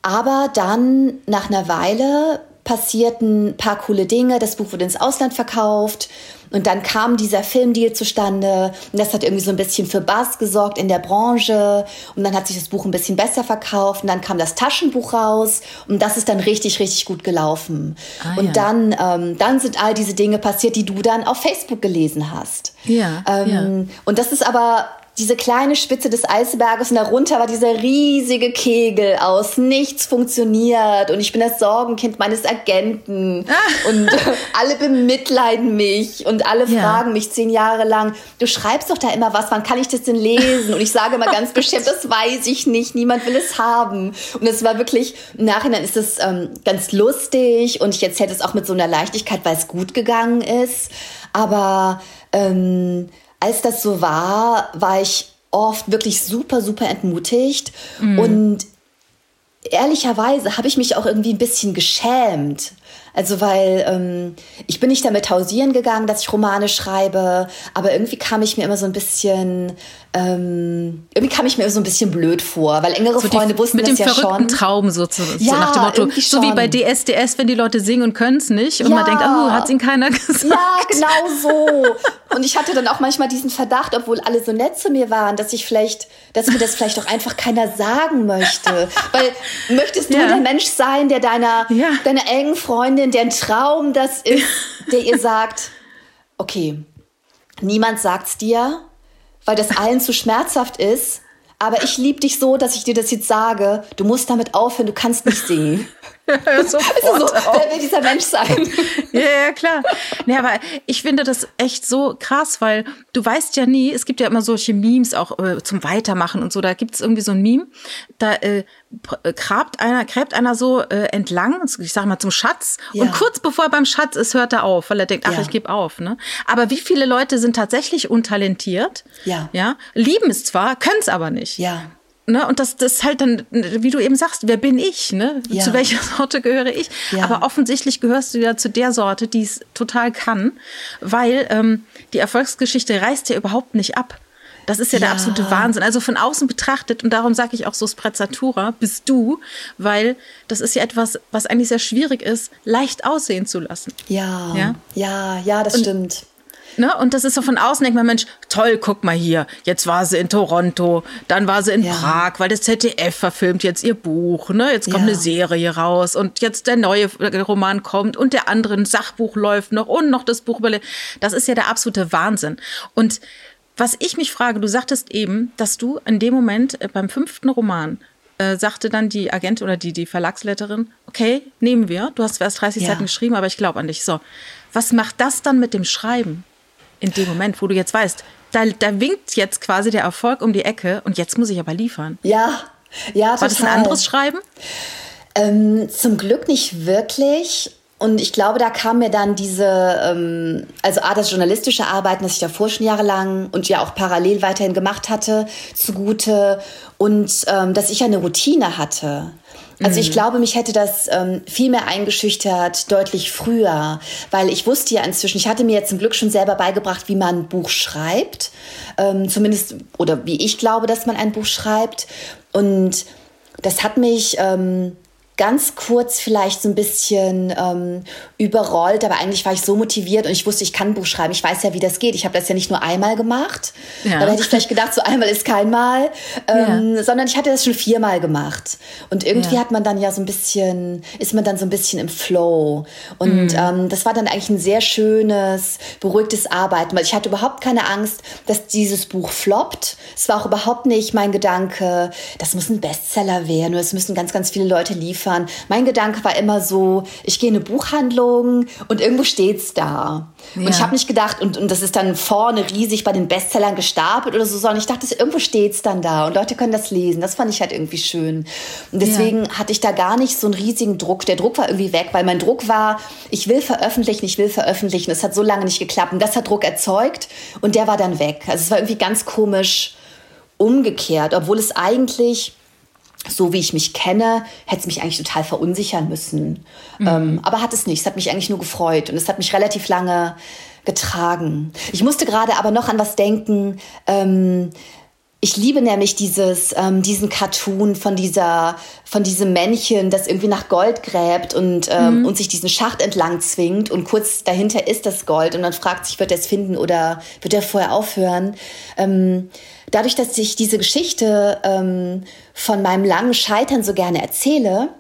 aber dann nach einer Weile passierten ein paar coole Dinge. Das Buch wurde ins Ausland verkauft. Und dann kam dieser Filmdeal zustande. Und das hat irgendwie so ein bisschen für Bass gesorgt in der Branche. Und dann hat sich das Buch ein bisschen besser verkauft. Und dann kam das Taschenbuch raus. Und das ist dann richtig, richtig gut gelaufen. Ah, und ja. dann, ähm, dann sind all diese Dinge passiert, die du dann auf Facebook gelesen hast. Ja, ähm, ja. Und das ist aber diese kleine Spitze des Eisberges und darunter war dieser riesige Kegel aus. Nichts funktioniert und ich bin das Sorgenkind meines Agenten ah. und alle bemitleiden mich und alle ja. fragen mich zehn Jahre lang, du schreibst doch da immer was, wann kann ich das denn lesen? Und ich sage immer ganz bestimmt, das weiß ich nicht, niemand will es haben. Und es war wirklich, im Nachhinein ist es ähm, ganz lustig und ich erzähle es auch mit so einer Leichtigkeit, weil es gut gegangen ist. Aber ähm, als das so war, war ich oft wirklich super, super entmutigt. Mhm. Und ehrlicherweise habe ich mich auch irgendwie ein bisschen geschämt, also weil ähm, ich bin nicht damit hausieren gegangen, dass ich Romane schreibe, aber irgendwie kam ich mir immer so ein bisschen, ähm, irgendwie kam ich mir so ein bisschen blöd vor, weil engere so Freunde die, wussten mit das dem ja verrückten schon. Traum so, zu, ja, so nach dem Motto, so wie bei DSDS, wenn die Leute singen und können es nicht und ja. man denkt, oh, hat ihnen keiner gesagt. Ja, genau so. Und ich hatte dann auch manchmal diesen Verdacht, obwohl alle so nett zu mir waren, dass ich vielleicht, dass mir das vielleicht auch einfach keiner sagen möchte. Weil möchtest du ja. der Mensch sein, der deiner, ja. deiner engen Freundin, der ein Traum das ist, der ihr sagt, okay, niemand sagt's dir, weil das allen zu schmerzhaft ist, aber ich liebe dich so, dass ich dir das jetzt sage, du musst damit aufhören, du kannst nicht singen. Ja, so, wer will dieser Mensch sein? ja, ja, klar. Nee, aber ich finde das echt so krass, weil du weißt ja nie, es gibt ja immer solche Memes auch äh, zum Weitermachen und so. Da gibt es irgendwie so ein Meme, da äh, grabt einer, gräbt einer so äh, entlang, ich sag mal zum Schatz. Ja. Und kurz bevor er beim Schatz ist, hört er auf, weil er denkt, ach, ja. ich gebe auf. Ne? Aber wie viele Leute sind tatsächlich untalentiert? Ja. ja lieben es zwar, können es aber nicht. Ja. Ne? Und das, das halt dann, wie du eben sagst, wer bin ich? Ne? Ja. Zu welcher Sorte gehöre ich? Ja. Aber offensichtlich gehörst du ja zu der Sorte, die es total kann, weil ähm, die Erfolgsgeschichte reißt ja überhaupt nicht ab. Das ist ja, ja, der absolute Wahnsinn. Also von außen betrachtet, und darum sage ich auch so Sprezzatura, bist du, weil das ist ja etwas, was eigentlich sehr schwierig ist, leicht aussehen zu lassen. Ja, ja, ja, ja das und, stimmt. Ne? Und das ist so von außen, denkt man, Mensch, toll, guck mal hier, jetzt war sie in Toronto, dann war sie in ja. Prag, weil das ZDF verfilmt jetzt ihr Buch, ne? Jetzt kommt ja. eine Serie raus und jetzt der neue Roman kommt und der andere ein Sachbuch läuft noch und noch das Buch überlebt. Das ist ja der absolute Wahnsinn. Und was ich mich frage, du sagtest eben, dass du in dem Moment äh, beim fünften Roman äh, sagte dann die Agentin oder die, die Verlagsletterin, okay, nehmen wir. Du hast erst 30 ja. Seiten geschrieben, aber ich glaube an dich. So, was macht das dann mit dem Schreiben in dem Moment, wo du jetzt weißt, da, da winkt jetzt quasi der Erfolg um die Ecke und jetzt muss ich aber liefern. Ja, ja, total. War das ein anderes Schreiben? Ähm, zum Glück nicht wirklich. Und ich glaube, da kam mir dann diese, ähm, also A, das journalistische Arbeiten, das ich davor schon jahrelang und ja auch parallel weiterhin gemacht hatte, zugute. Und ähm, dass ich ja eine Routine hatte. Also ich mhm. glaube, mich hätte das ähm, viel mehr eingeschüchtert, deutlich früher, weil ich wusste ja inzwischen, ich hatte mir jetzt zum Glück schon selber beigebracht, wie man ein Buch schreibt, ähm, zumindest, oder wie ich glaube, dass man ein Buch schreibt. Und das hat mich ähm, ganz kurz vielleicht so ein bisschen ähm, überrollt, aber eigentlich war ich so motiviert und ich wusste, ich kann ein Buch schreiben. Ich weiß ja, wie das geht. Ich habe das ja nicht nur einmal gemacht. Ja. Da hätte ich vielleicht gedacht, so einmal ist kein Mal, ähm, ja. sondern ich hatte das schon viermal gemacht. Und irgendwie ja. hat man dann ja so ein bisschen, ist man dann so ein bisschen im Flow. Und mhm. ähm, das war dann eigentlich ein sehr schönes, beruhigtes Arbeiten, weil ich hatte überhaupt keine Angst, dass dieses Buch floppt. Es war auch überhaupt nicht mein Gedanke, das muss ein Bestseller werden oder es müssen ganz, ganz viele Leute liefern liefern. Mein Gedanke war immer so, ich gehe in eine Buchhandlung und irgendwo steht's da. Ja. Und ich habe nicht gedacht, und, und das ist dann vorne riesig bei den Bestsellern gestapelt oder so, sondern ich dachte, irgendwo steht's dann da und Leute können das lesen. Das fand ich halt irgendwie schön. Und deswegen ja. hatte ich da gar nicht so einen riesigen Druck. Der Druck war irgendwie weg, weil mein Druck war, ich will veröffentlichen, ich will veröffentlichen. Es hat so lange nicht geklappt. Und das hat Druck erzeugt und der war dann weg. Also es war irgendwie ganz komisch umgekehrt, obwohl es eigentlich so wie ich mich kenne, hätte es mich eigentlich total verunsichern müssen. Mhm. Ähm, aber hat es nicht. Es hat mich eigentlich nur gefreut und es hat mich relativ lange getragen. Ich musste gerade aber noch an was denken. Ähm, ich liebe nämlich dieses, ähm, diesen Cartoon von dieser, von diesem Männchen, das irgendwie nach Gold gräbt und, ähm, mhm. und sich diesen Schacht entlang zwingt und kurz dahinter ist das Gold und man fragt sich, wird er es finden oder wird er vorher aufhören? Ähm, dadurch, dass ich diese Geschichte ähm, von meinem langen Scheitern so gerne erzähle,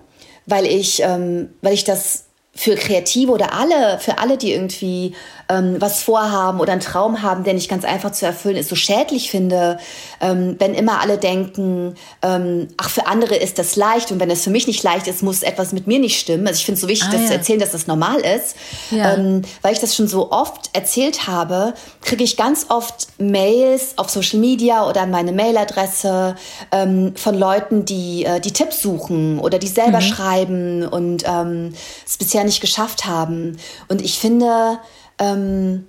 weil ich, ähm, weil ich das für Kreative oder alle, für alle, die irgendwie ähm, was vorhaben oder einen Traum haben, der nicht ganz einfach zu erfüllen ist, so schädlich finde, ähm, wenn immer alle denken, ähm, ach, für andere ist das leicht und wenn es für mich nicht leicht ist, muss etwas mit mir nicht stimmen. Also ich finde es so wichtig, ah, das ja. zu erzählen, dass das normal ist. Ja. Ähm, weil ich das schon so oft erzählt habe, kriege ich ganz oft Mails auf Social Media oder an meine Mailadresse ähm, von Leuten, die äh, die Tipps suchen oder die selber mhm. schreiben und ähm, es bisher nicht geschafft haben. Und ich finde, ähm,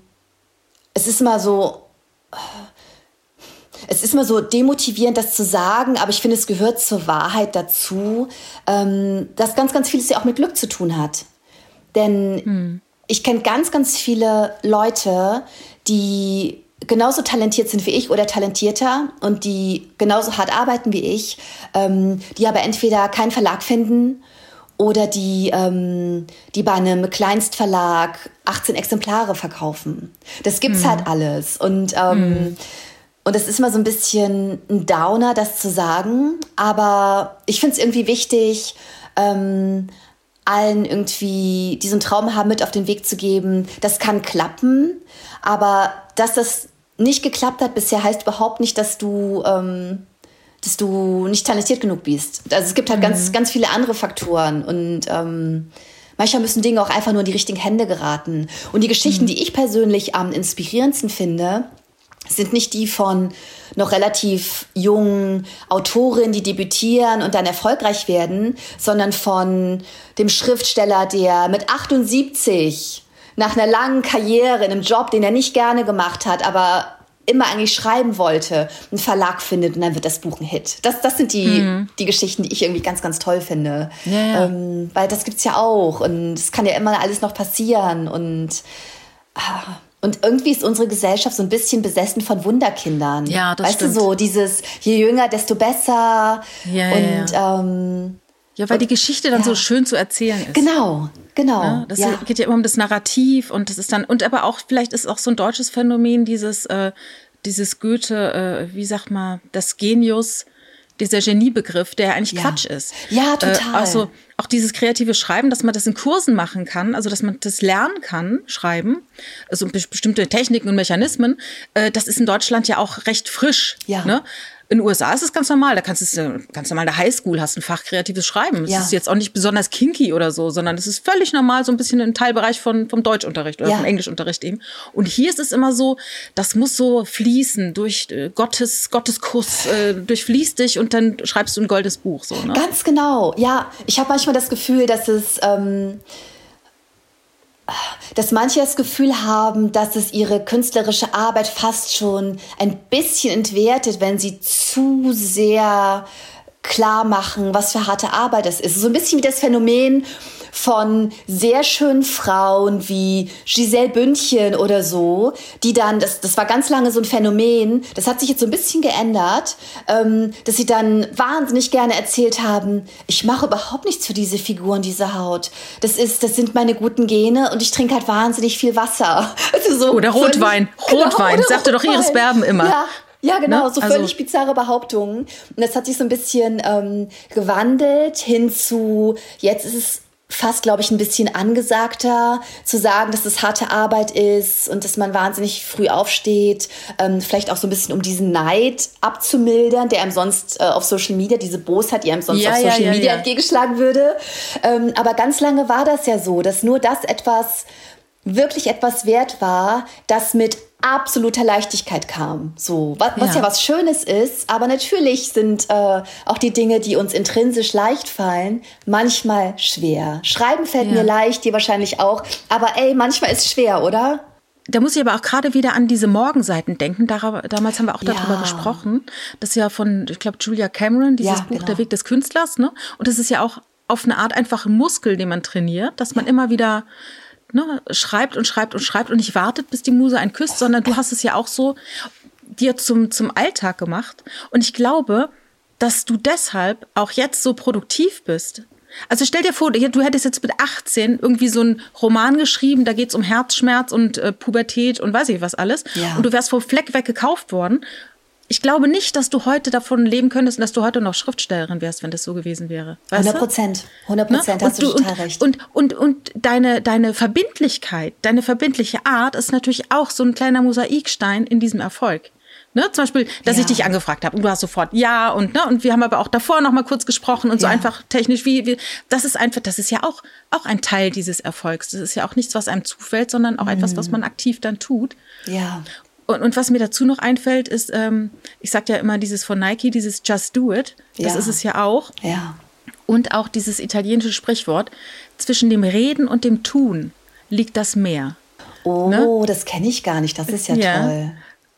es ist immer so, es ist immer so demotivierend, das zu sagen, aber ich finde, es gehört zur Wahrheit dazu, ähm, dass ganz, ganz vieles ja auch mit Glück zu tun hat. Denn hm. ich kenne ganz, ganz viele Leute, die genauso talentiert sind wie ich oder talentierter und die genauso hart arbeiten wie ich, ähm, die aber entweder keinen Verlag finden oder die, ähm, die bei einem Kleinstverlag 18 Exemplare verkaufen. Das gibt's mhm. halt alles. Und, ähm, mhm. und es ist immer so ein bisschen ein Downer, das zu sagen. Aber ich finde es irgendwie wichtig, ähm, allen irgendwie diesen Traum haben, mit auf den Weg zu geben. Das kann klappen, aber dass das nicht geklappt hat bisher, heißt überhaupt nicht, dass du ähm, dass du nicht talentiert genug bist. Also es gibt halt mhm. ganz, ganz viele andere Faktoren und ähm, manchmal müssen Dinge auch einfach nur in die richtigen Hände geraten. Und die Geschichten, mhm. die ich persönlich am inspirierendsten finde, sind nicht die von noch relativ jungen Autorinnen, die debütieren und dann erfolgreich werden, sondern von dem Schriftsteller, der mit 78 nach einer langen Karriere in einem Job, den er nicht gerne gemacht hat, aber immer eigentlich schreiben wollte, einen Verlag findet und dann wird das Buch ein Hit. Das, das sind die, mhm. die Geschichten, die ich irgendwie ganz, ganz toll finde. Ja, ja. Ähm, weil das gibt's ja auch und es kann ja immer alles noch passieren und ah, und irgendwie ist unsere Gesellschaft so ein bisschen besessen von Wunderkindern. Ja, das weißt stimmt. du so, dieses je jünger, desto besser. Ja, und ja, ähm, ja weil und, die Geschichte dann so schön zu erzählen ist. Genau, Genau. Ja, das ja. geht ja immer um das Narrativ und das ist dann, und aber auch, vielleicht ist auch so ein deutsches Phänomen, dieses, äh, dieses Goethe, äh, wie sagt man, das Genius, dieser Geniebegriff, der eigentlich ja. Quatsch ist. Ja, total. Äh, also auch dieses kreative Schreiben, dass man das in Kursen machen kann, also dass man das lernen kann, schreiben, also bestimmte Techniken und Mechanismen, äh, das ist in Deutschland ja auch recht frisch. Ja. Ne? In den USA ist es ganz normal. Da kannst du ganz normal in der Highschool hast ein Fach kreatives Schreiben. Es ja. ist jetzt auch nicht besonders kinky oder so, sondern es ist völlig normal, so ein bisschen ein Teilbereich von, vom Deutschunterricht oder ja. vom Englischunterricht eben. Und hier ist es immer so, das muss so fließen durch äh, Gottes, Gottes Kuss, äh, durchfließt dich und dann schreibst du ein goldes Buch. So, ne? Ganz genau. Ja, ich habe manchmal das Gefühl, dass es ähm, dass manche das Gefühl haben, dass es ihre künstlerische Arbeit fast schon ein bisschen entwertet, wenn sie zu sehr klar machen, was für harte Arbeit es ist. So ein bisschen wie das Phänomen, von sehr schönen Frauen wie Giselle Bündchen oder so, die dann, das, das war ganz lange so ein Phänomen, das hat sich jetzt so ein bisschen geändert, ähm, dass sie dann wahnsinnig gerne erzählt haben, ich mache überhaupt nichts für diese Figuren, diese Haut. Das ist, das sind meine guten Gene und ich trinke halt wahnsinnig viel Wasser. Also so oder Rotwein, genau, Rotwein, oder sagte Rotwein. doch Iris Berben immer. Ja. Ja, genau, ne? so völlig also, bizarre Behauptungen. Und das hat sich so ein bisschen ähm, gewandelt hin zu, jetzt ist es fast, glaube ich, ein bisschen angesagter zu sagen, dass es harte Arbeit ist und dass man wahnsinnig früh aufsteht. Ähm, vielleicht auch so ein bisschen, um diesen Neid abzumildern, der einem sonst äh, auf Social Media, diese Bosheit, die einem sonst ja, auf Social ja, Media ja, entgegenschlagen würde. Ähm, aber ganz lange war das ja so, dass nur das etwas wirklich etwas wert war, das mit absoluter Leichtigkeit kam. So, was, was ja. ja was Schönes ist, aber natürlich sind äh, auch die Dinge, die uns intrinsisch leicht fallen, manchmal schwer. Schreiben fällt ja. mir leicht, dir wahrscheinlich auch, aber ey, manchmal ist es schwer, oder? Da muss ich aber auch gerade wieder an diese Morgenseiten denken. damals haben wir auch darüber ja. gesprochen. Das ist ja von, ich glaube, Julia Cameron, dieses ja, Buch genau. Der Weg des Künstlers. Ne? Und das ist ja auch auf eine Art einfach ein Muskel, den man trainiert, dass man immer wieder ne, schreibt und schreibt und schreibt und nicht wartet, bis die Muse einen küsst, sondern du hast es ja auch so dir zum, zum Alltag gemacht. Und ich glaube, dass du deshalb auch jetzt so produktiv bist. Also stell dir vor, du hättest jetzt mit 18 irgendwie so einen Roman geschrieben, da geht es um Herzschmerz und äh, Pubertät und weiß ich was alles. Ja. Und du wärst vom Fleck weg gekauft worden ich glaube nicht, dass du heute davon leben könntest und dass du heute noch Schriftstellerin wärst, wenn das so gewesen wäre. 100 Prozent. 100 Prozent, ne? hast du, total und, recht. Und, und, und deine, deine Verbindlichkeit, deine verbindliche Art ist natürlich auch so ein kleiner Mosaikstein in diesem Erfolg. Ne, zum Beispiel, dass ja. ich dich angefragt habe und du hast sofort ja und ne und wir haben aber auch davor noch mal kurz gesprochen und so einfach technisch wie, wie das ist einfach das ist ja auch auch ein Teil dieses Erfolgs das ist ja auch nichts was einem zufällt sondern auch mhm. etwas was man aktiv dann tut ja und, und was mir dazu noch einfällt, ist, ähm, ich sage ja immer dieses von Nike, dieses Just Do It. Das ja. ist es ja auch. Ja. Und auch dieses italienische Sprichwort, zwischen dem Reden und dem Tun liegt das Meer. Oh, ne? das kenne ich gar nicht. Das ist ja, ja, toll.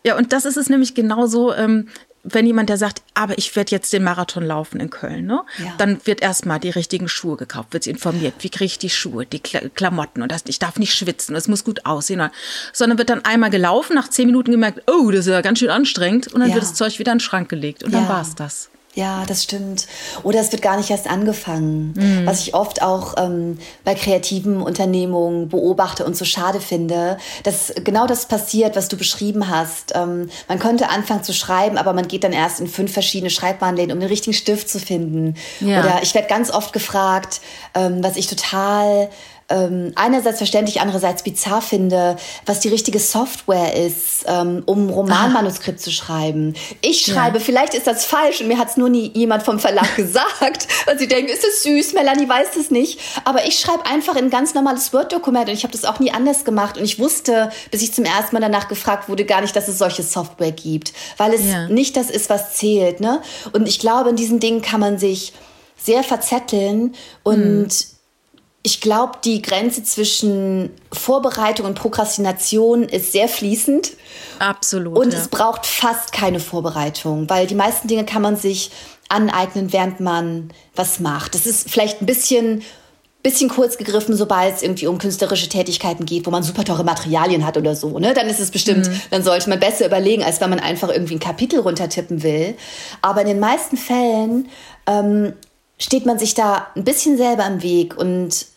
Ja, und das ist es nämlich genauso. Ähm, wenn jemand, der sagt, aber ich werde jetzt den Marathon laufen in Köln, ne? Ja. dann wird erstmal die richtigen Schuhe gekauft, wird sie informiert, wie kriege ich die Schuhe, die Klamotten und das, ich darf nicht schwitzen, es muss gut aussehen, sondern wird dann einmal gelaufen, nach zehn Minuten gemerkt, oh, das ist ja ganz schön anstrengend und dann ja. wird das Zeug wieder in den Schrank gelegt und ja. dann war es das. Ja, das stimmt. Oder es wird gar nicht erst angefangen. Mhm. Was ich oft auch ähm, bei kreativen Unternehmungen beobachte und so schade finde, dass genau das passiert, was du beschrieben hast. Ähm, man könnte anfangen zu schreiben, aber man geht dann erst in fünf verschiedene Schreibwarenläden, um den richtigen Stift zu finden. Ja. Oder ich werde ganz oft gefragt, ähm, was ich total ähm, einerseits verständlich, andererseits bizarr finde, was die richtige Software ist, ähm, um Romanmanuskript ah. zu schreiben. Ich schreibe, ja. vielleicht ist das falsch und mir hat es nur nie jemand vom Verlag gesagt, weil sie denken, ist es süß, Melanie weiß es nicht. Aber ich schreibe einfach in ein ganz normales Word-Dokument und ich habe das auch nie anders gemacht und ich wusste, bis ich zum ersten Mal danach gefragt wurde, gar nicht, dass es solche Software gibt, weil es ja. nicht das ist, was zählt. Ne? Und ich glaube, in diesen Dingen kann man sich sehr verzetteln und hm ich glaube, die Grenze zwischen Vorbereitung und Prokrastination ist sehr fließend. Absolut. Und ja. es braucht fast keine Vorbereitung, weil die meisten Dinge kann man sich aneignen, während man was macht. Das ist vielleicht ein bisschen, bisschen kurz gegriffen, sobald es irgendwie um künstlerische Tätigkeiten geht, wo man super teure Materialien hat oder so. Ne? Dann ist es bestimmt, mhm. dann sollte man besser überlegen, als wenn man einfach irgendwie ein Kapitel runtertippen will. Aber in den meisten Fällen ähm, steht man sich da ein bisschen selber im Weg und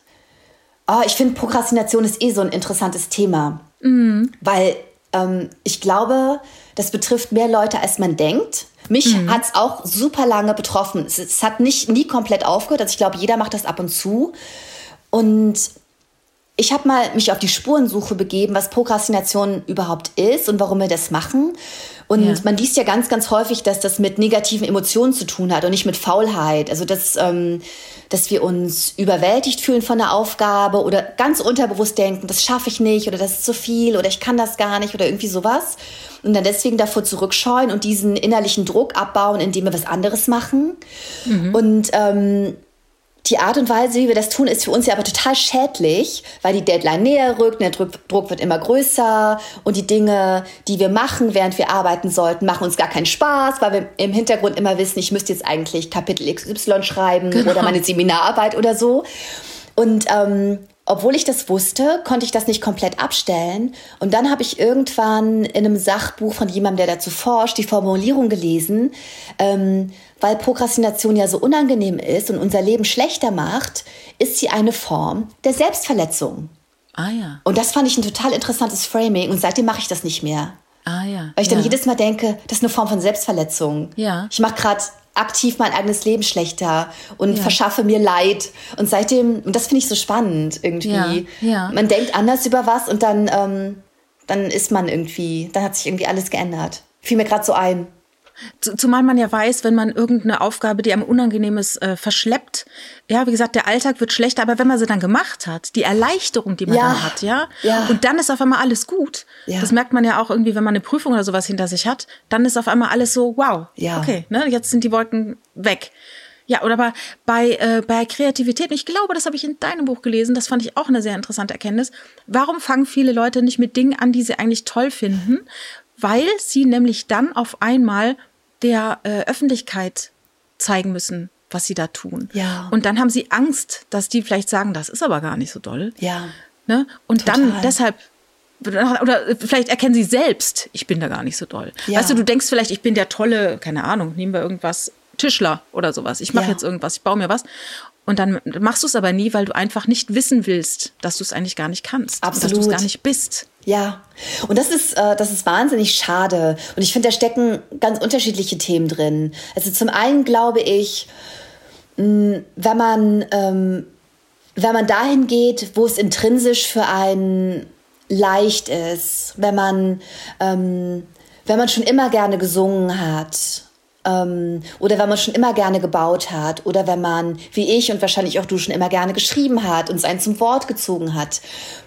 Oh, ich finde, Prokrastination ist eh so ein interessantes Thema. Mhm. Weil ähm, ich glaube, das betrifft mehr Leute, als man denkt. Mich mhm. hat es auch super lange betroffen. Es, es, hat nicht nie komplett aufgehört. Also ich glaube, jeder macht das ab und zu. Und ich habe mal mich auf die Spurensuche begeben, was Prokrastination überhaupt ist und warum wir das machen. Und ja. man liest ja ganz, ganz häufig, dass das mit negativen Emotionen zu tun hat und nicht mit Faulheit. Also dass, ähm, dass wir uns überwältigt fühlen von der Aufgabe oder ganz unterbewusst denken, das schaffe ich nicht oder das ist zu viel oder ich kann das gar nicht oder irgendwie sowas. Und dann deswegen davor zurückscheuen und diesen innerlichen Druck abbauen, indem wir was anderes machen. Mhm. Und ähm, die Art und Weise, wie wir das tun, ist für uns ja aber total schädlich, weil die Deadline näher rückt, der Druck wird immer größer und die Dinge, die wir machen, während wir arbeiten sollten, machen uns gar keinen Spaß, weil wir im Hintergrund immer wissen, ich müsste jetzt eigentlich Kapitel XY schreiben genau. oder meine Seminararbeit oder so. Und ähm, obwohl ich das wusste, konnte ich das nicht komplett abstellen. Und dann habe ich irgendwann in einem Sachbuch von jemandem, der dazu forscht, die Formulierung gelesen, ähm, weil Prokrastination ja so unangenehm ist und unser Leben schlechter macht, ist sie eine Form der Selbstverletzung. Ah ja. Und das fand ich ein total interessantes Framing und seitdem mache ich das nicht mehr. Ah ja. Weil ich dann jedes Mal denke, das ist eine Form von Selbstverletzung. Ja. Ich mache gerade aktiv mein eigenes Leben schlechter und ja. verschaffe mir Leid. Und seitdem, und das finde ich so spannend irgendwie. Ja. Ja. Man denkt anders über was und dann, ähm, dann ist man irgendwie, dann hat sich irgendwie alles geändert. Fiel mir gerade so ein. Zumal man ja weiß, wenn man irgendeine Aufgabe, die einem unangenehm ist, äh, verschleppt, ja, wie gesagt, der Alltag wird schlechter, aber wenn man sie dann gemacht hat, die Erleichterung, die man ja. dann hat, ja, ja, und dann ist auf einmal alles gut. Ja. Das merkt man ja auch irgendwie, wenn man eine Prüfung oder sowas hinter sich hat, dann ist auf einmal alles so, wow, ja. okay, ne, jetzt sind die Wolken weg. Ja, oder bei, bei, äh, bei Kreativität, ich glaube, das habe ich in deinem Buch gelesen, das fand ich auch eine sehr interessante Erkenntnis. Warum fangen viele Leute nicht mit Dingen an, die sie eigentlich toll finden? Weil sie nämlich dann auf einmal der äh, Öffentlichkeit zeigen müssen, was sie da tun. Ja. Und dann haben sie Angst, dass die vielleicht sagen, das ist aber gar nicht so doll. Ja. Ne? Und Total. dann deshalb oder vielleicht erkennen sie selbst, ich bin da gar nicht so doll. Ja. Weißt du, du denkst vielleicht, ich bin der tolle, keine Ahnung, nehmen wir irgendwas, Tischler oder sowas. Ich mache ja. jetzt irgendwas, ich baue mir was. Und dann machst du es aber nie, weil du einfach nicht wissen willst, dass du es eigentlich gar nicht kannst. Absolut. dass du es gar nicht bist. Ja, und das ist, äh, das ist wahnsinnig schade. Und ich finde, da stecken ganz unterschiedliche Themen drin. Also zum einen glaube ich, mh, wenn man, ähm, wenn man dahin geht, wo es intrinsisch für einen leicht ist, wenn man, ähm, wenn man schon immer gerne gesungen hat, ähm, oder wenn man schon immer gerne gebaut hat oder wenn man, wie ich und wahrscheinlich auch du schon immer gerne geschrieben hat und es einen zum Wort gezogen hat,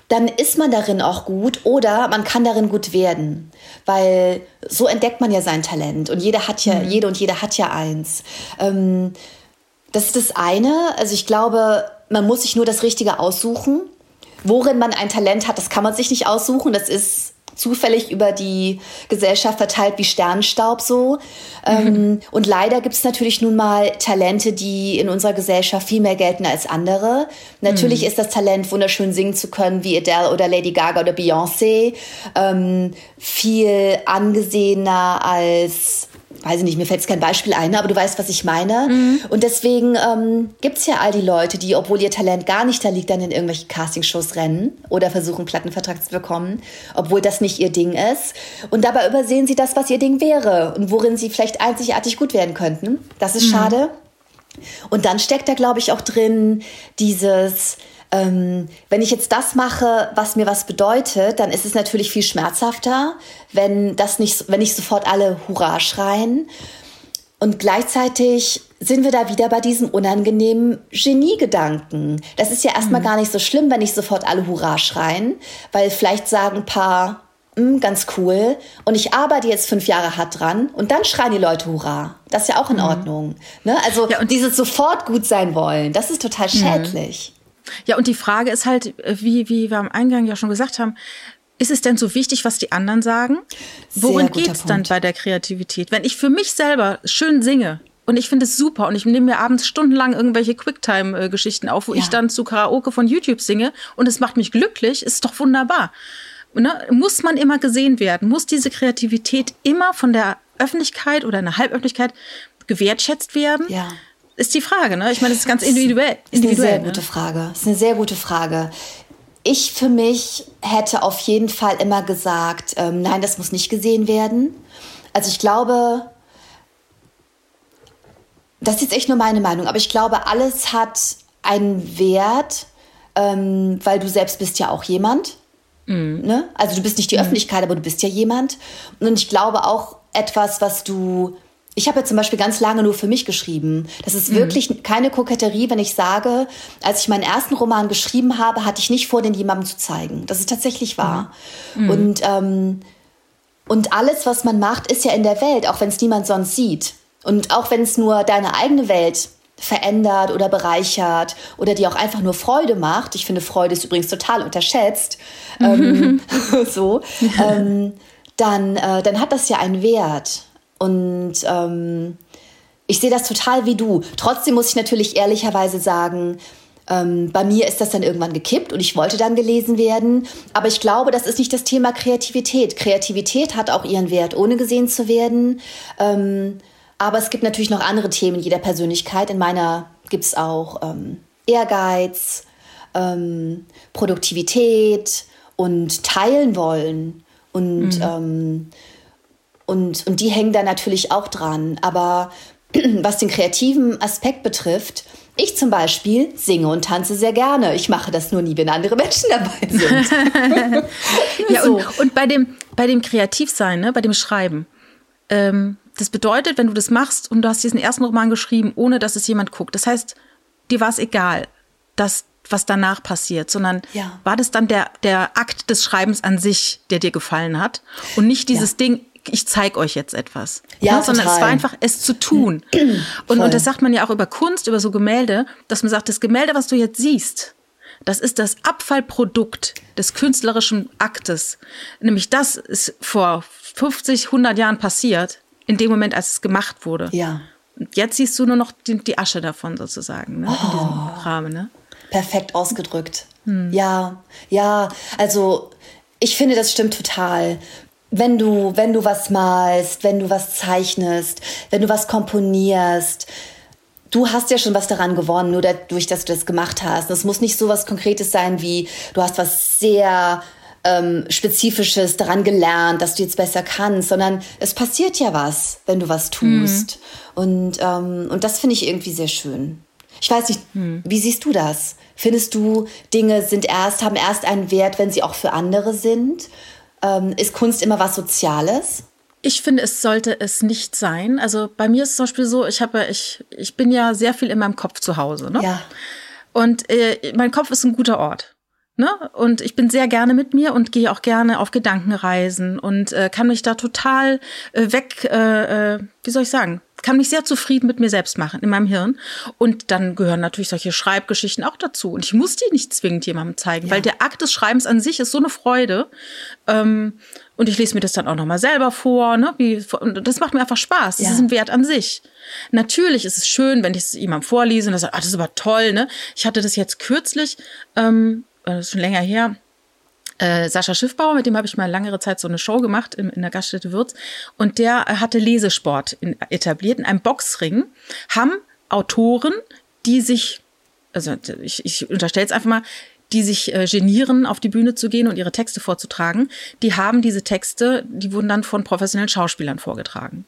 dann ist man darin auch gut oder man kann darin gut werden, weil so entdeckt man ja sein Talent und jeder hat ja, mhm. jede und jeder hat ja eins. Ähm, das ist das eine. Also ich glaube, man muss sich nur das Richtige aussuchen. Worin man ein Talent hat, das kann man sich nicht aussuchen. Das ist zufällig über die Gesellschaft verteilt wie Sternenstaub so. Mhm. und leider gibt es natürlich nun mal Talente, die in unserer Gesellschaft viel mehr gelten als andere. Natürlich mhm. ist das Talent, wunderschön singen zu können, wie Adele oder Lady Gaga oder Beyoncé, ähm, viel angesehener als weiß ich nicht, mir fällt jetzt kein Beispiel ein, aber du weißt, was ich meine. Mhm. Und deswegen ähm, gibt es ja all die Leute, die, obwohl ihr Talent gar nicht da liegt, dann in irgendwelche Castingshows rennen oder versuchen, Plattenvertrag zu bekommen, obwohl das nicht ihr Ding ist. Und dabei übersehen sie das, was ihr Ding wäre und worin sie vielleicht einzigartig gut werden könnten. Das ist mhm. schade. Und dann steckt da, glaube ich, auch drin dieses, ähm, wenn ich jetzt das mache, was mir was bedeutet, dann ist es natürlich viel schmerzhafter, wenn das nicht, wenn nicht sofort alle Hurra schreien. Und gleichzeitig sind wir da wieder bei diesem unangenehmen Geniegedanken. Das ist ja erstmal mhm. gar nicht so schlimm, wenn nicht sofort alle Hurra schreien, weil vielleicht sagen ein paar, hm, ganz cool, und ich arbeite jetzt fünf Jahre hart dran und dann schreien die Leute Hurra. Das ist ja auch in mhm. Ordnung. Ne? Also ja, und dieses sofort gut sein wollen, das ist total mhm. Ja, und die Frage ist halt, äh, wie, wie wir am Eingang ja schon gesagt haben, ist es denn so wichtig, was die anderen sagen? Worin geht es dann bei der Kreativität? Wenn ich für mich selber schön singe und ich finde es super und ich nehme mir abends stundenlang irgendwelche Quicktime-Geschichten auf, wo ja. ich dann zu Karaoke von YouTube singe und es macht mich glücklich, ist doch wunderbar. Ne? Muss man immer gesehen werden? Muss diese Kreativität immer von der Öffentlichkeit oder einer Halböffentlichkeit gewertschätzt werden? Ja ist die Frage, ne? Ich meine, das ist ganz individuell. Das ist eine sehr ne? gute Frage. Das ist eine sehr gute Frage. Ich für mich hätte auf jeden Fall immer gesagt, ähm, nein, das muss nicht gesehen werden. Also ich glaube, das ist jetzt echt nur meine Meinung, aber ich glaube, alles hat einen Wert, ähm, weil du selbst bist ja auch jemand. Mhm. Ne? Also du bist nicht die mhm. Öffentlichkeit, aber du bist ja jemand. Und ich glaube auch, etwas, was du ich habe ja zum Beispiel ganz lange nur für mich geschrieben. Das ist mhm. wirklich keine Koketterie, wenn ich sage, als ich meinen ersten Roman geschrieben habe, hatte ich nicht vor, den jemandem zu zeigen. Das ist tatsächlich wahr. Mhm. Und, ähm, und alles, was man macht, ist ja in der Welt, auch wenn es niemand sonst sieht. Und auch wenn es nur deine eigene Welt verändert oder bereichert oder die auch einfach nur Freude macht. Ich finde, Freude ist übrigens total unterschätzt. ähm, so, ähm, dann, äh, dann hat das ja einen Wert. Und ähm, ich sehe das total wie du. Trotzdem muss ich natürlich ehrlicherweise sagen, ähm, bei mir ist das dann irgendwann gekippt und ich wollte dann gelesen werden. Aber ich glaube, das ist nicht das Thema Kreativität. Kreativität hat auch ihren Wert, ohne gesehen zu werden. Ähm, aber es gibt natürlich noch andere Themen jeder Persönlichkeit. In meiner gibt es auch ähm, Ehrgeiz, ähm, Produktivität und teilen wollen. Und mhm. Und, und die hängen da natürlich auch dran. Aber was den kreativen Aspekt betrifft, ich zum Beispiel singe und tanze sehr gerne. Ich mache das nur nie, wenn andere Menschen dabei sind. ja, so. und, und, bei dem, bei dem Kreativsein, ne, bei dem Schreiben, ähm, das bedeutet, wenn du das machst und du hast diesen ersten Roman geschrieben, ohne dass es jemand guckt. Das heißt, dir war es egal, dass was danach passiert, sondern ja. war das dann der, der Akt des Schreibens an sich, der dir gefallen hat und nicht dieses ja. Ding, ich zeige euch jetzt etwas. Ja, ja sondern es war einfach, es zu tun. und, und das sagt man ja auch über Kunst, über so Gemälde, dass man sagt, das Gemälde, was du jetzt siehst, das ist das Abfallprodukt des künstlerischen Aktes. Nämlich das ist vor 50, 100 Jahren passiert, in dem Moment, als es gemacht wurde. Ja. Und jetzt siehst du nur noch die, die Asche davon sozusagen, ne? Oh. in diesem oh. Rahmen. Ne? Perfekt ausgedrückt. Hm. Ja, ja, also ich finde, das stimmt total wenn du, wenn du was malst, wenn du was zeichnest, wenn du was komponierst, du hast ja schon was daran gewonnen, nur dadurch, dass du das gemacht hast. Es muss nicht so was Konkretes sein wie, du hast was sehr ähm, Spezifisches daran gelernt, dass du jetzt besser kannst, sondern es passiert ja was, wenn du was tust. Mhm. Und, ähm, und das finde ich irgendwie sehr schön. Ich weiß nicht, mhm. wie siehst du das? Findest du, Dinge sind erst, haben erst einen Wert, wenn sie auch für andere sind? Ähm, ist Kunst immer was Soziales? Ich finde, es sollte es nicht sein. Also bei mir ist es zum Beispiel so, ich habe, ich, ich bin ja sehr viel in meinem Kopf zu Hause. Ne? Ja. Und äh, mein Kopf ist ein guter Ort. Ne? Und ich bin sehr gerne mit mir und gehe auch gerne auf Gedankenreisen und äh, kann mich da total äh, weg, äh, äh wie soll ich sagen, kann mich sehr zufrieden mit mir selbst machen in meinem Hirn. Und dann gehören natürlich solche Schreibgeschichten auch dazu. Und ich muss die nicht zwingend jemandem zeigen, ja. weil der Akt des Schreibens an sich ist so eine Freude. Ähm, und ich lese mir das dann auch nochmal selber vor. Ne? Wie, und das macht mir einfach Spaß. Das ja. ist ein Wert an sich. Natürlich ist es schön, wenn ich es jemandem vorlese und er sagt, ah, das ist aber toll. Ne? Ich hatte das jetzt kürzlich, ähm, äh, das ist schon länger her, äh, Sascha Schiffbauer, mit dem habe ich mal längere Zeit so eine Show gemacht in, in der Gaststätte Würz. Und der hatte Lesesport in, etabliert. In einem Boxring haben Autoren, die sich, also ich, ich unterstelle es einfach mal, die sich äh, genieren, auf die Bühne zu gehen und ihre Texte vorzutragen, die haben diese Texte, die wurden dann von professionellen Schauspielern vorgetragen.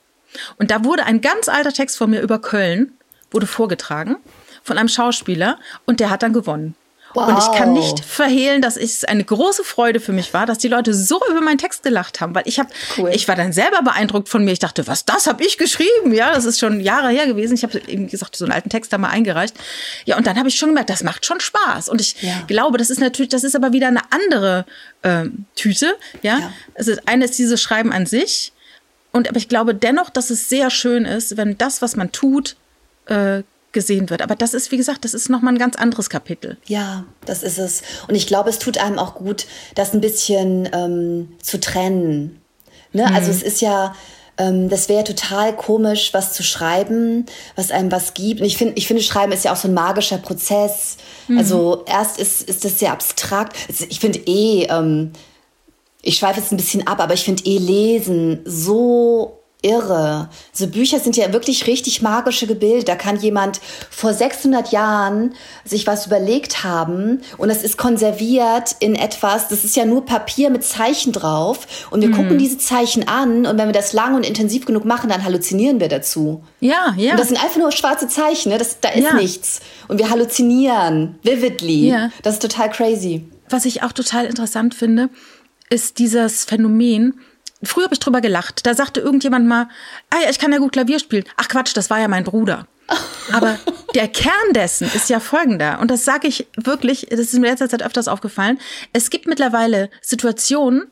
Und da wurde ein ganz alter Text von mir über Köln, wurde vorgetragen von einem Schauspieler und der hat dann gewonnen. Wow. Und ich kann nicht verhehlen, dass es eine große Freude für mich war, dass die Leute so über meinen Text gelacht haben, weil ich habe, cool. ich war dann selber beeindruckt von mir. Ich dachte, was, das habe ich geschrieben? Ja, das ist schon Jahre her gewesen. Ich habe eben gesagt, so einen alten Text da mal eingereicht. Ja, und dann habe ich schon gemerkt, das macht schon Spaß. Und ich ja. glaube, das ist natürlich, das ist aber wieder eine andere ähm, Tüte. Ja, ja. Also eine ist dieses Schreiben an sich. Und aber ich glaube dennoch, dass es sehr schön ist, wenn das, was man tut, äh, gesehen wird. Aber das ist, wie gesagt, das ist nochmal ein ganz anderes Kapitel. Ja, das ist es. Und ich glaube, es tut einem auch gut, das ein bisschen ähm, zu trennen. Ne? Mhm. Also es ist ja, ähm, das wäre total komisch, was zu schreiben, was einem was gibt. Und ich finde, ich finde, Schreiben ist ja auch so ein magischer Prozess. Mhm. Also erst ist, ist das sehr abstrakt. Ich finde eh, ähm, ich schweife jetzt ein bisschen ab, aber ich finde eh Lesen so irre. So Bücher sind ja wirklich richtig magische Gebilde. Da kann jemand vor 600 Jahren sich was überlegt haben und es ist konserviert in etwas, das ist ja nur Papier mit Zeichen drauf und wir mhm. gucken diese Zeichen an und wenn wir das lang und intensiv genug machen, dann halluzinieren wir dazu. Ja, ja. Und das sind einfach nur schwarze Zeichen, ne? das, da ist ja. nichts. Und wir halluzinieren, vividly. Ja. Das ist total crazy. Was ich auch total interessant finde, ist dieses Phänomen, früher habe ich drüber gelacht. Da sagte irgendjemand mal, ah ja, ich kann ja gut Klavier spielen. Ach Quatsch, das war ja mein Bruder. Aber der Kern dessen ist ja folgender. Und das sage ich wirklich, das ist mir in letzter Zeit öfters aufgefallen. Es gibt mittlerweile Situationen,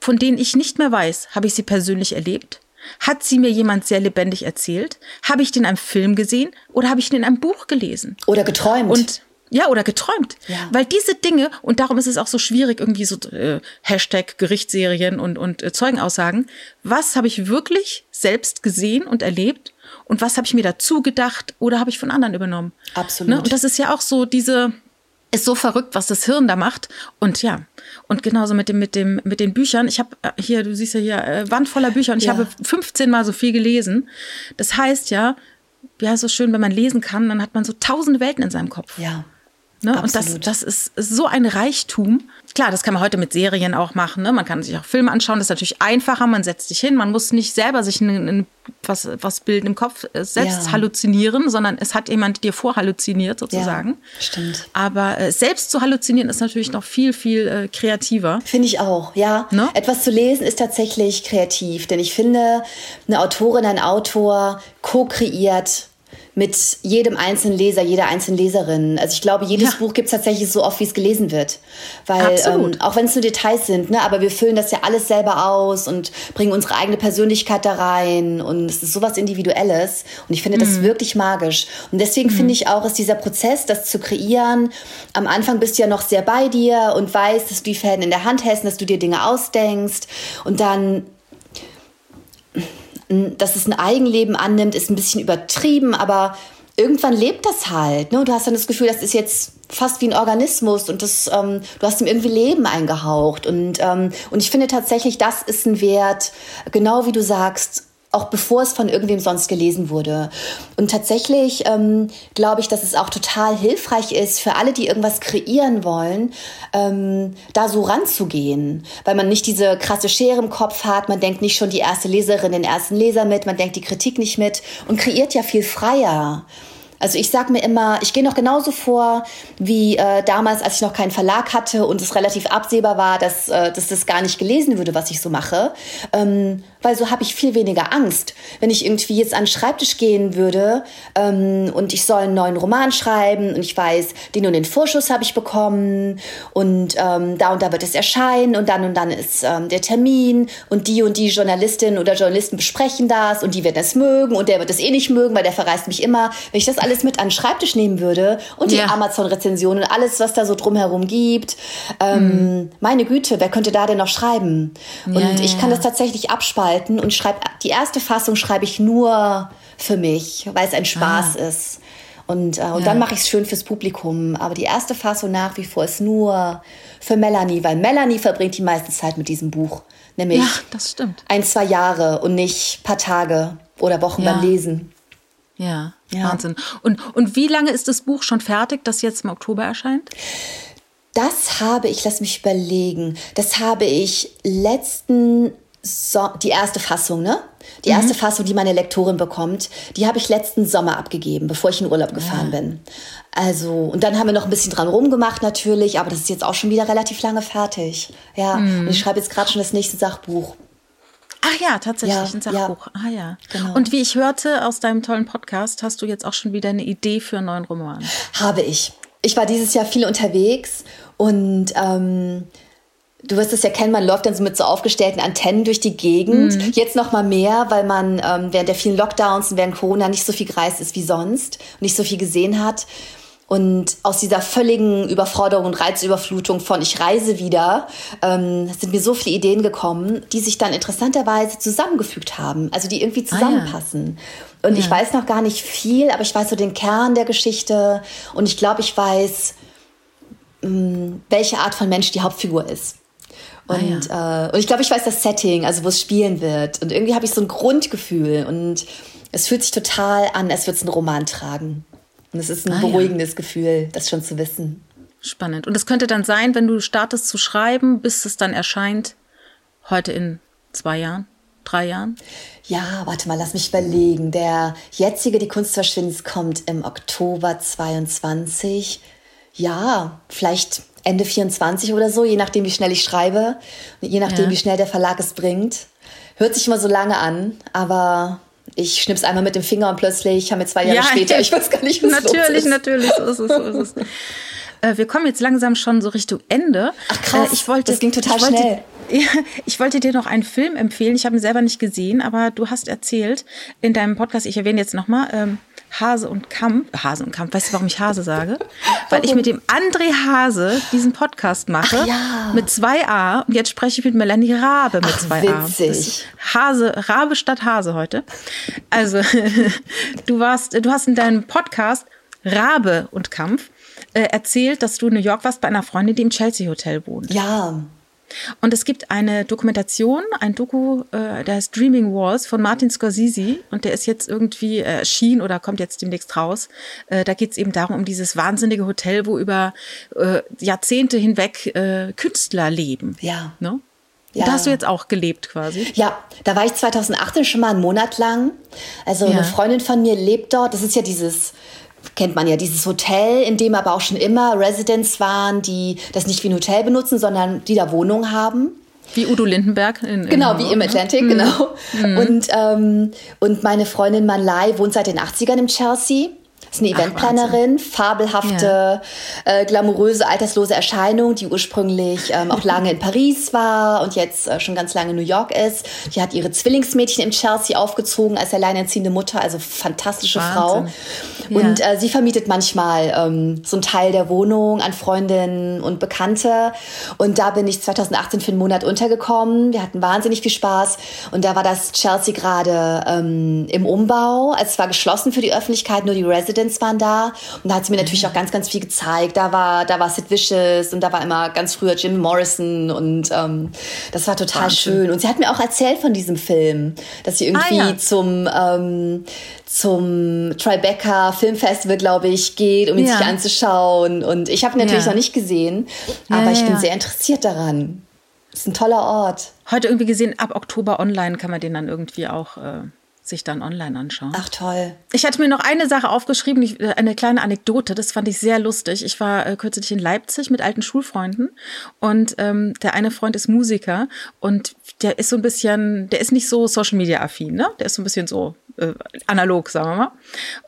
von denen ich nicht mehr weiß, habe ich sie persönlich erlebt? Hat sie mir jemand sehr lebendig erzählt? Habe ich den in einem Film gesehen oder habe ich den in einem Buch gelesen? Oder geträumt. Und ja, oder geträumt. Ja. Weil diese Dinge, und darum ist es auch so schwierig, irgendwie so äh, Hashtag Gerichtsserien und, und äh, Zeugenaussagen, was habe ich wirklich selbst gesehen und erlebt und was habe ich mir dazu gedacht oder habe ich von anderen übernommen? Absolut. Ne? Und das ist ja auch so diese, ist so verrückt, was das Hirn da macht. Und ja, und genauso mit dem mit dem mit den Büchern. Ich habe äh, hier, du siehst ja hier äh, Wand voller Bücher und ich ja. habe 15 mal so viel gelesen. Das heißt ja, ja, so schön, wenn man lesen kann, dann hat man so tausend Welten in seinem Kopf. Ja. Ne? Und das, das ist so ein Reichtum. Klar, das kann man heute mit Serien auch machen. Ne? Man kann sich auch Filme anschauen. Das ist natürlich einfacher. Man setzt sich hin. Man muss nicht selber sich ein, ein, was, was bilden im Kopf äh, selbst ja. halluzinieren, sondern es hat jemand dir vorhalluziniert sozusagen. Ja, stimmt. Aber äh, selbst zu halluzinieren ist natürlich noch viel, viel äh, kreativer. Finde ich auch, ja. Ne? Etwas zu lesen ist tatsächlich kreativ. Denn ich finde, eine Autorin, ein Autor co-kreiert mit jedem einzelnen Leser, jeder einzelnen Leserin. Also ich glaube, jedes ja. Buch gibt es tatsächlich so oft, wie es gelesen wird. Weil ähm, auch wenn es nur Details sind, ne, aber wir füllen das ja alles selber aus und bringen unsere eigene Persönlichkeit da rein. Und es ist sowas Individuelles. Und ich finde mhm. das wirklich magisch. Und deswegen mhm. finde ich auch, ist dieser Prozess, das zu kreieren, am Anfang bist du ja noch sehr bei dir und weißt, dass du die Fäden in der Hand hältst, dass du dir Dinge ausdenkst. Und dann dass es ein Eigenleben annimmt, ist ein bisschen übertrieben, aber irgendwann lebt das halt. Ne? Du hast dann das Gefühl, das ist jetzt fast wie ein Organismus und das, ähm, du hast ihm irgendwie Leben eingehaucht. Und, ähm, und ich finde tatsächlich, das ist ein Wert, genau wie du sagst, auch bevor es von irgendwem sonst gelesen wurde. Und tatsächlich ähm, glaube ich, dass es auch total hilfreich ist für alle, die irgendwas kreieren wollen, ähm, da so ranzugehen, weil man nicht diese krasse Schere im Kopf hat, man denkt nicht schon die erste Leserin, den ersten Leser mit, man denkt die Kritik nicht mit und kreiert ja viel freier. Also ich sage mir immer, ich gehe noch genauso vor wie äh, damals, als ich noch keinen Verlag hatte und es relativ absehbar war, dass, äh, dass das gar nicht gelesen würde, was ich so mache. Ähm, weil so habe ich viel weniger Angst. Wenn ich irgendwie jetzt an den Schreibtisch gehen würde ähm, und ich soll einen neuen Roman schreiben und ich weiß, den und den Vorschuss habe ich bekommen und ähm, da und da wird es erscheinen und dann und dann ist ähm, der Termin und die und die Journalistin oder Journalisten besprechen das und die werden es mögen und der wird es eh nicht mögen, weil der verreist mich immer. Wenn ich das alles mit an den Schreibtisch nehmen würde und die ja. Amazon-Rezensionen, alles, was da so drumherum gibt, ähm, mhm. meine Güte, wer könnte da denn noch schreiben? Und ja, ich kann das tatsächlich abspalten und schreibe die erste Fassung schreibe ich nur für mich, weil es ein Spaß ah. ist. Und, äh, und ja. dann mache ich es schön fürs Publikum. Aber die erste Fassung nach wie vor ist nur für Melanie, weil Melanie verbringt die meiste Zeit mit diesem Buch. Nämlich ja, das stimmt. ein, zwei Jahre und nicht paar Tage oder Wochen ja. beim Lesen. Ja, ja, Wahnsinn. Und, und wie lange ist das Buch schon fertig, das jetzt im Oktober erscheint? Das habe ich, lass mich überlegen, das habe ich letzten so die erste Fassung, ne? Die mhm. erste Fassung, die meine Lektorin bekommt, die habe ich letzten Sommer abgegeben, bevor ich in Urlaub gefahren ja. bin. Also, und dann haben wir noch ein bisschen dran rumgemacht natürlich, aber das ist jetzt auch schon wieder relativ lange fertig. Ja, mhm. und ich schreibe jetzt gerade schon das nächste Sachbuch. Ach ja, tatsächlich ja, ein Sachbuch. Ja, ah ja. Genau. Und wie ich hörte aus deinem tollen Podcast, hast du jetzt auch schon wieder eine Idee für einen neuen Roman. Habe ich. Ich war dieses Jahr viel unterwegs und ähm, Du wirst es ja kennen, man läuft dann so mit so aufgestellten Antennen durch die Gegend. Mhm. Jetzt noch mal mehr, weil man ähm, während der vielen Lockdowns und während Corona nicht so viel gereist ist wie sonst und nicht so viel gesehen hat. Und aus dieser völligen Überforderung und Reizüberflutung von ich reise wieder, ähm, sind mir so viele Ideen gekommen, die sich dann interessanterweise zusammengefügt haben, also die irgendwie zusammenpassen. Ah, ja. Und ja. ich weiß noch gar nicht viel, aber ich weiß so den Kern der Geschichte und ich glaube, ich weiß, mh, mm, welche Art von Mensch die Hauptfigur ist. Und, ah, ja. äh, und ich glaube, ich weiß das Setting, also wo es spielen wird. Und irgendwie habe ich so ein Grundgefühl und es fühlt sich total an, als würde es einen Roman tragen. Und es ist ein ah, beruhigendes ja. Gefühl, das schon zu wissen. Spannend. Und es könnte dann sein, wenn du startest zu schreiben, bis es dann erscheint, heute in zwei Jahren, drei Jahren? Ja, warte mal, lass mich überlegen. Der jetzige Die Kunst verschwindet kommt im Oktober 22. Ja, vielleicht Ende 24 oder so, je nachdem, wie schnell ich schreibe, je nachdem, ja. wie schnell der Verlag es bringt. Hört sich immer so lange an, aber ich schnipp's einmal mit dem Finger und plötzlich haben wir zwei Jahre ja, später, ich weiß gar nicht, was Natürlich, los ist. natürlich, so ist es, so ist es. Äh, wir kommen jetzt langsam schon so Richtung Ende. Ach krass, äh, ich wollte, das ging total wollte, schnell. Ja, ich wollte dir noch einen Film empfehlen. Ich habe ihn selber nicht gesehen, aber du hast erzählt in deinem Podcast, ich erwähne jetzt nochmal, ähm, Hase und Kampf. Hase und Kampf, weißt du, warum ich Hase sage? Weil ich mit dem André Hase diesen Podcast mache. Ja. Mit zwei A. Und jetzt spreche ich mit Melanie Rabe mit Ach, zwei A. witzig. Hase, Rabe statt Hase heute. Also, du warst, du hast in deinem Podcast Rabe und Kampf äh, erzählt, dass du in New York warst bei einer Freundin, die im Chelsea Hotel wohnt. Ja, Und es gibt eine Dokumentation, ein Doku, äh, der heißt Dreaming Walls von Martin Scorsese und der ist jetzt irgendwie äh, erschienen oder kommt jetzt demnächst raus. Äh, da geht es eben darum, um dieses wahnsinnige Hotel, wo über äh, Jahrzehnte hinweg äh, Künstler leben. ja. Ne? Ja. Da hast du jetzt auch gelebt quasi. Ja, da war ich 2018 schon mal einen Monat lang. Also Ja. eine Freundin von mir lebt dort. Das ist ja dieses, kennt man ja, dieses Hotel, in dem aber auch schon immer Residents waren, die das nicht wie ein Hotel benutzen, sondern die da Wohnungen haben. Wie Udo Lindenberg. In, in Genau, wie im ne? Atlantic, genau. Und, ähm, und meine Freundin Manlai wohnt seit den 80ern im Chelsea. Ist eine Ach, Eventplanerin, fabelhafte, äh, glamouröse, alterslose Erscheinung, die ursprünglich ähm, auch lange in Paris war und jetzt äh, schon ganz lange in New York ist. Die hat ihre Zwillingsmädchen im Chelsea aufgezogen als alleinerziehende Mutter, also fantastische Frau. Wahnsinn. Und Ja. äh, sie vermietet manchmal ähm, so einen Teil der Wohnung an Freundinnen und Bekannte. Und da bin ich 2018 für einen Monat untergekommen. Wir hatten wahnsinnig viel Spaß. Und da war das Chelsea gerade ähm, im Umbau. Also es war geschlossen für die Öffentlichkeit, nur die Residents waren da. Und da hat sie mir natürlich auch ganz, ganz viel gezeigt. Da war, da war Sid Vicious und da war immer ganz früher Jim Morrison. Und ähm, das war total Wahnsinn. schön. Und sie hat mir auch erzählt von diesem Film, dass sie irgendwie Ah, ja. zum, ähm, zum Tribeca Filmfestival, glaube ich, geht, um ihn Ja. sich anzuschauen. Und ich habe ihn natürlich Ja. noch nicht gesehen, aber ich bin sehr interessiert daran. ist ein toller Ort. Heute irgendwie gesehen, ab Oktober online kann man den dann irgendwie auch äh, sich dann online anschauen. Ach toll. Ich hatte mir noch eine Sache aufgeschrieben, ich, äh, eine kleine Anekdote, das fand ich sehr lustig. Ich war äh, kürzlich in Leipzig mit alten Schulfreunden und ähm, der eine Freund ist Musiker und der ist so ein bisschen, der ist nicht so Social Media affin, ne? Der ist so ein bisschen so äh, analog, sagen wir mal.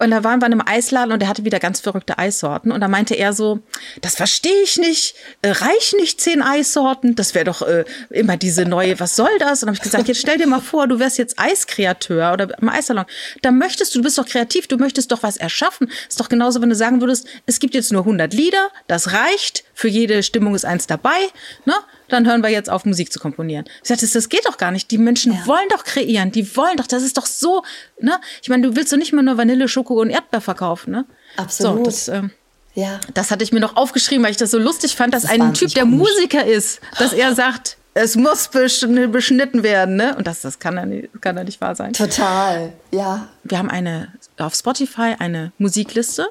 Und da waren wir in einem Eisladen und der hatte wieder ganz verrückte Eissorten und da meinte er so, das verstehe ich nicht, äh, reichen nicht zehn Eissorten, das wäre doch äh, immer diese neue, was soll das? Und habe ich gesagt, jetzt stell dir mal vor, du wärst jetzt Eiskreateur oder am Eissalon. Da möchtest du, du bist doch kreativ, du möchtest doch was erschaffen. Ist doch genauso, wenn du sagen würdest, es gibt jetzt nur 100 Lieder, das reicht, für jede Stimmung ist eins dabei, ne? Dann hören wir jetzt auf, Musik zu komponieren. Ich sagte, das geht doch gar nicht. Die Menschen Ja. wollen doch kreieren, die wollen doch, das ist doch so, ne? Ich meine, du willst doch nicht mehr nur Vanille, Schoko und Erdbeer verkaufen, ne? Absolut. So, das, ähm, Ja. das hatte ich mir noch aufgeschrieben, weil ich das so lustig fand, dass Das ein Typ, der komisch. Musiker ist, dass er sagt, es muss besch- beschnitten werden, ne? Und das, das kann ja nicht, kann ja nicht wahr sein. Total. Ja. Wir haben eine auf Spotify eine Musikliste,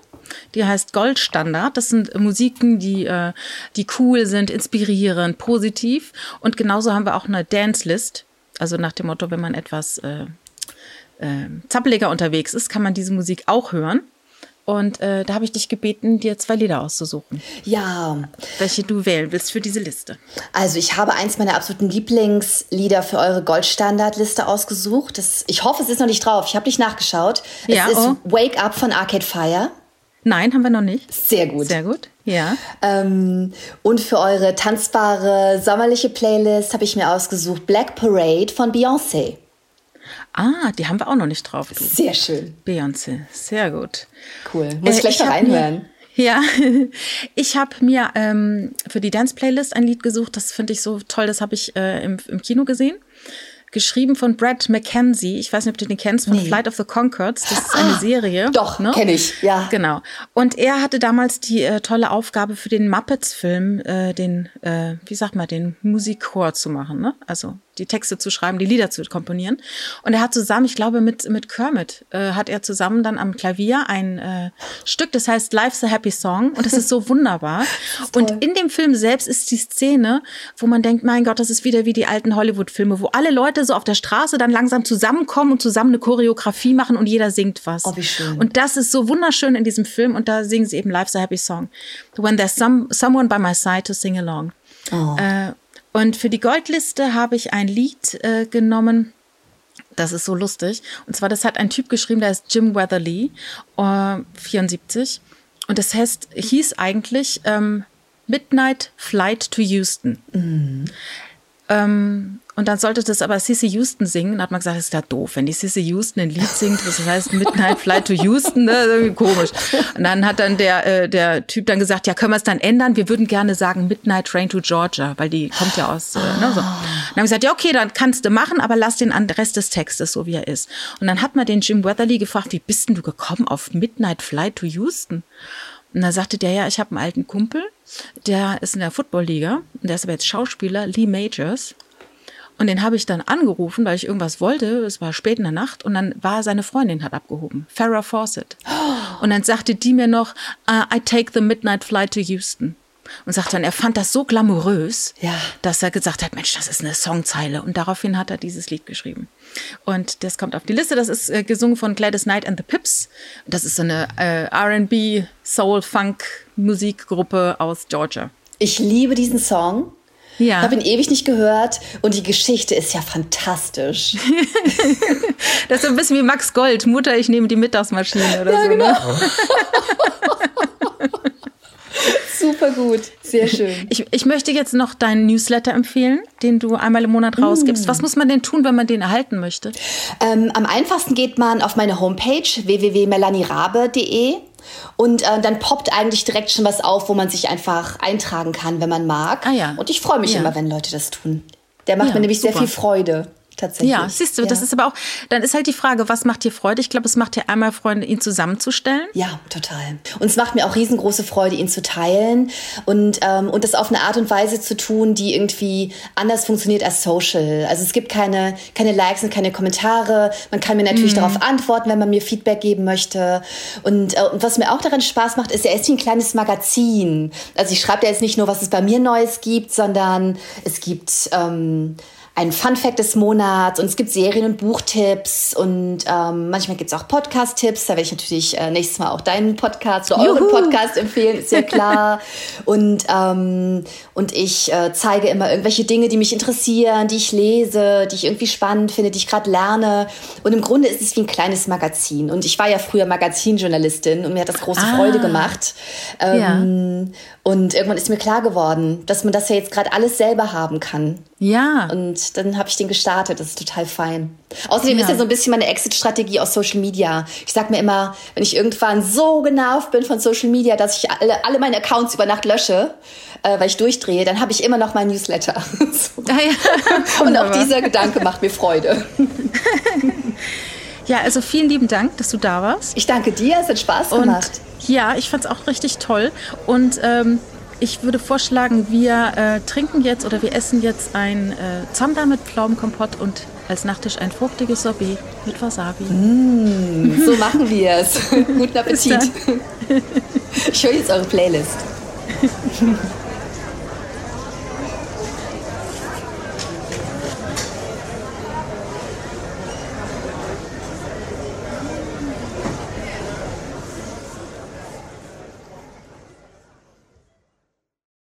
die heißt Goldstandard. Das sind Musiken, die, äh, die cool sind, inspirierend, positiv. Und genauso haben wir auch eine Dance-List. Also nach dem Motto, wenn man etwas äh, zappeliger unterwegs ist, kann man diese Musik auch hören. Und äh, da habe ich dich gebeten, dir zwei Lieder auszusuchen, Ja. welche du wählen willst für diese Liste. Also ich habe eins meiner absoluten Lieblingslieder für eure Goldstandardliste ausgesucht. Das, ich hoffe, es ist noch nicht drauf. Ich habe nicht nachgeschaut. Ja, es ist oh. Wake Up von Arcade Fire. Nein, haben wir noch nicht. Sehr gut. Sehr gut. Ja. Ähm, und für eure tanzbare sommerliche Playlist habe ich mir ausgesucht Black Parade von Beyoncé. Ah, die haben wir auch noch nicht drauf. Du. Sehr schön. Beyoncé, sehr gut. Cool. Muss ich gleich mal hab reinhören. Ja, ich habe mir ähm, für die Dance-Playlist ein Lied gesucht, das finde ich so toll, das habe ich äh, im, im Kino gesehen. Geschrieben von Brad McKenzie. Ich weiß nicht, ob du den kennst, von Nee. Flight of the Concords. Das ist eine Ah, Serie. doch, kenn ich, ja. Genau. Und er hatte damals die äh, tolle Aufgabe für den Muppets-Film, äh, den, äh, wie sagt man, den Musikchor zu machen. Ne? Also die Texte zu schreiben, die Lieder zu komponieren. Und er hat zusammen, ich glaube, mit, mit Kermit, äh, hat er zusammen dann am Klavier ein äh, Stück, das heißt Life's a Happy Song. Und das ist so wunderbar. und in dem Film selbst ist die Szene, wo man denkt, mein Gott, das ist wieder wie die alten Hollywood-Filme, wo alle Leute so auf der Straße dann langsam zusammenkommen und zusammen eine Choreografie machen und jeder singt was. Oh, wie schön. Und das ist so wunderschön in diesem Film und da singen sie eben Life's a Happy Song. When there's some, someone by my side to sing along. Oh. Äh, und für die Goldliste habe ich ein Lied äh, genommen. Das ist so lustig. Und zwar, das hat ein Typ geschrieben, der ist Jim Weatherly, äh, 74. Und das heißt, hieß eigentlich ähm, Midnight Flight to Houston. Mhm. Ähm, und dann sollte das aber Sissy Houston singen. Und hat man gesagt, das ist ja doof, wenn die Sissy Houston ein Lied singt, das heißt Midnight Flight to Houston, ne? irgendwie komisch. Und dann hat dann der, äh, der Typ dann gesagt, ja, können wir es dann ändern? Wir würden gerne sagen Midnight Train to Georgia, weil die kommt ja aus, äh, ne, so. Und dann haben wir gesagt, ja, okay, dann kannst du machen, aber lass den Rest des Textes so, wie er ist. Und dann hat man den Jim Weatherly gefragt, wie bist denn du gekommen auf Midnight Flight to Houston? Und da sagte der, ja, ich habe einen alten Kumpel, der ist in der Football-Liga und der ist aber jetzt Schauspieler, Lee Majors. Und den habe ich dann angerufen, weil ich irgendwas wollte. Es war spät in der Nacht und dann war seine Freundin hat abgehoben, Farrah Fawcett. Und dann sagte die mir noch, uh, I take the midnight flight to Houston. Und sagt dann, er fand das so glamourös, ja. dass er gesagt hat, Mensch, das ist eine Songzeile. Und daraufhin hat er dieses Lied geschrieben. Und das kommt auf die Liste. Das ist äh, gesungen von Gladys Knight and the Pips. Das ist so eine äh, R&B, Soul, Funk Musikgruppe aus Georgia. Ich liebe diesen Song. Ja. Ich habe ihn ewig nicht gehört und die Geschichte ist ja fantastisch. das ist ein bisschen wie Max Gold, Mutter, ich nehme die Mittagsmaschine oder ja, so. Ne? Genau. Ne? Super gut, sehr schön. Ich, ich möchte jetzt noch deinen Newsletter empfehlen, den du einmal im Monat rausgibst. Mm. Was muss man denn tun, wenn man den erhalten möchte? Ähm, am einfachsten geht man auf meine Homepage www.melanierabe.de und äh, dann poppt eigentlich direkt schon was auf, wo man sich einfach eintragen kann, wenn man mag. Ah, ja. Und ich freue mich ja. immer, wenn Leute das tun. Der macht ja, mir nämlich super. sehr viel Freude tatsächlich. Ja, siehst du, ja. das ist aber auch, dann ist halt die Frage, was macht dir Freude? Ich glaube, es macht dir einmal Freude, ihn zusammenzustellen. Ja, total. Und es macht mir auch riesengroße Freude, ihn zu teilen und, ähm, und das auf eine Art und Weise zu tun, die irgendwie anders funktioniert als Social. Also es gibt keine, keine Likes und keine Kommentare. Man kann mir natürlich mhm. darauf antworten, wenn man mir Feedback geben möchte. Und, äh, und was mir auch daran Spaß macht, ist, er ist wie ein kleines Magazin. Also ich schreibe ja jetzt nicht nur, was es bei mir Neues gibt, sondern es gibt ähm, ein Fun Fact des Monats und es gibt Serien- und Buchtipps und ähm, manchmal gibt es auch Podcast-Tipps. Da werde ich natürlich äh, nächstes Mal auch deinen Podcast oder euren Podcast empfehlen, ist ja klar. und, ähm, und ich äh, zeige immer irgendwelche Dinge, die mich interessieren, die ich lese, die ich irgendwie spannend finde, die ich gerade lerne. Und im Grunde ist es wie ein kleines Magazin. Und ich war ja früher Magazinjournalistin und mir hat das große ah. Freude gemacht. Ähm, ja. Und irgendwann ist mir klar geworden, dass man das ja jetzt gerade alles selber haben kann. Ja. Und dann habe ich den gestartet. Das ist total fein. Außerdem ja. ist ja so ein bisschen meine Exit-Strategie aus Social Media. Ich sag mir immer, wenn ich irgendwann so genervt bin von Social Media, dass ich alle, alle meine Accounts über Nacht lösche, äh, weil ich durchdrehe, dann habe ich immer noch mein Newsletter. so. ah, ja. Und auch dieser Gedanke macht mir Freude. Ja, also vielen lieben Dank, dass du da warst. Ich danke dir, es hat Spaß gemacht. Und ja, ich fand es auch richtig toll. Und ähm, ich würde vorschlagen, wir äh, trinken jetzt oder wir essen jetzt ein äh, Zander mit Pflaumenkompott und als Nachtisch ein fruchtiges Sorbet mit Wasabi. Mm, so machen wir es. Guten Appetit. ich höre jetzt eure Playlist.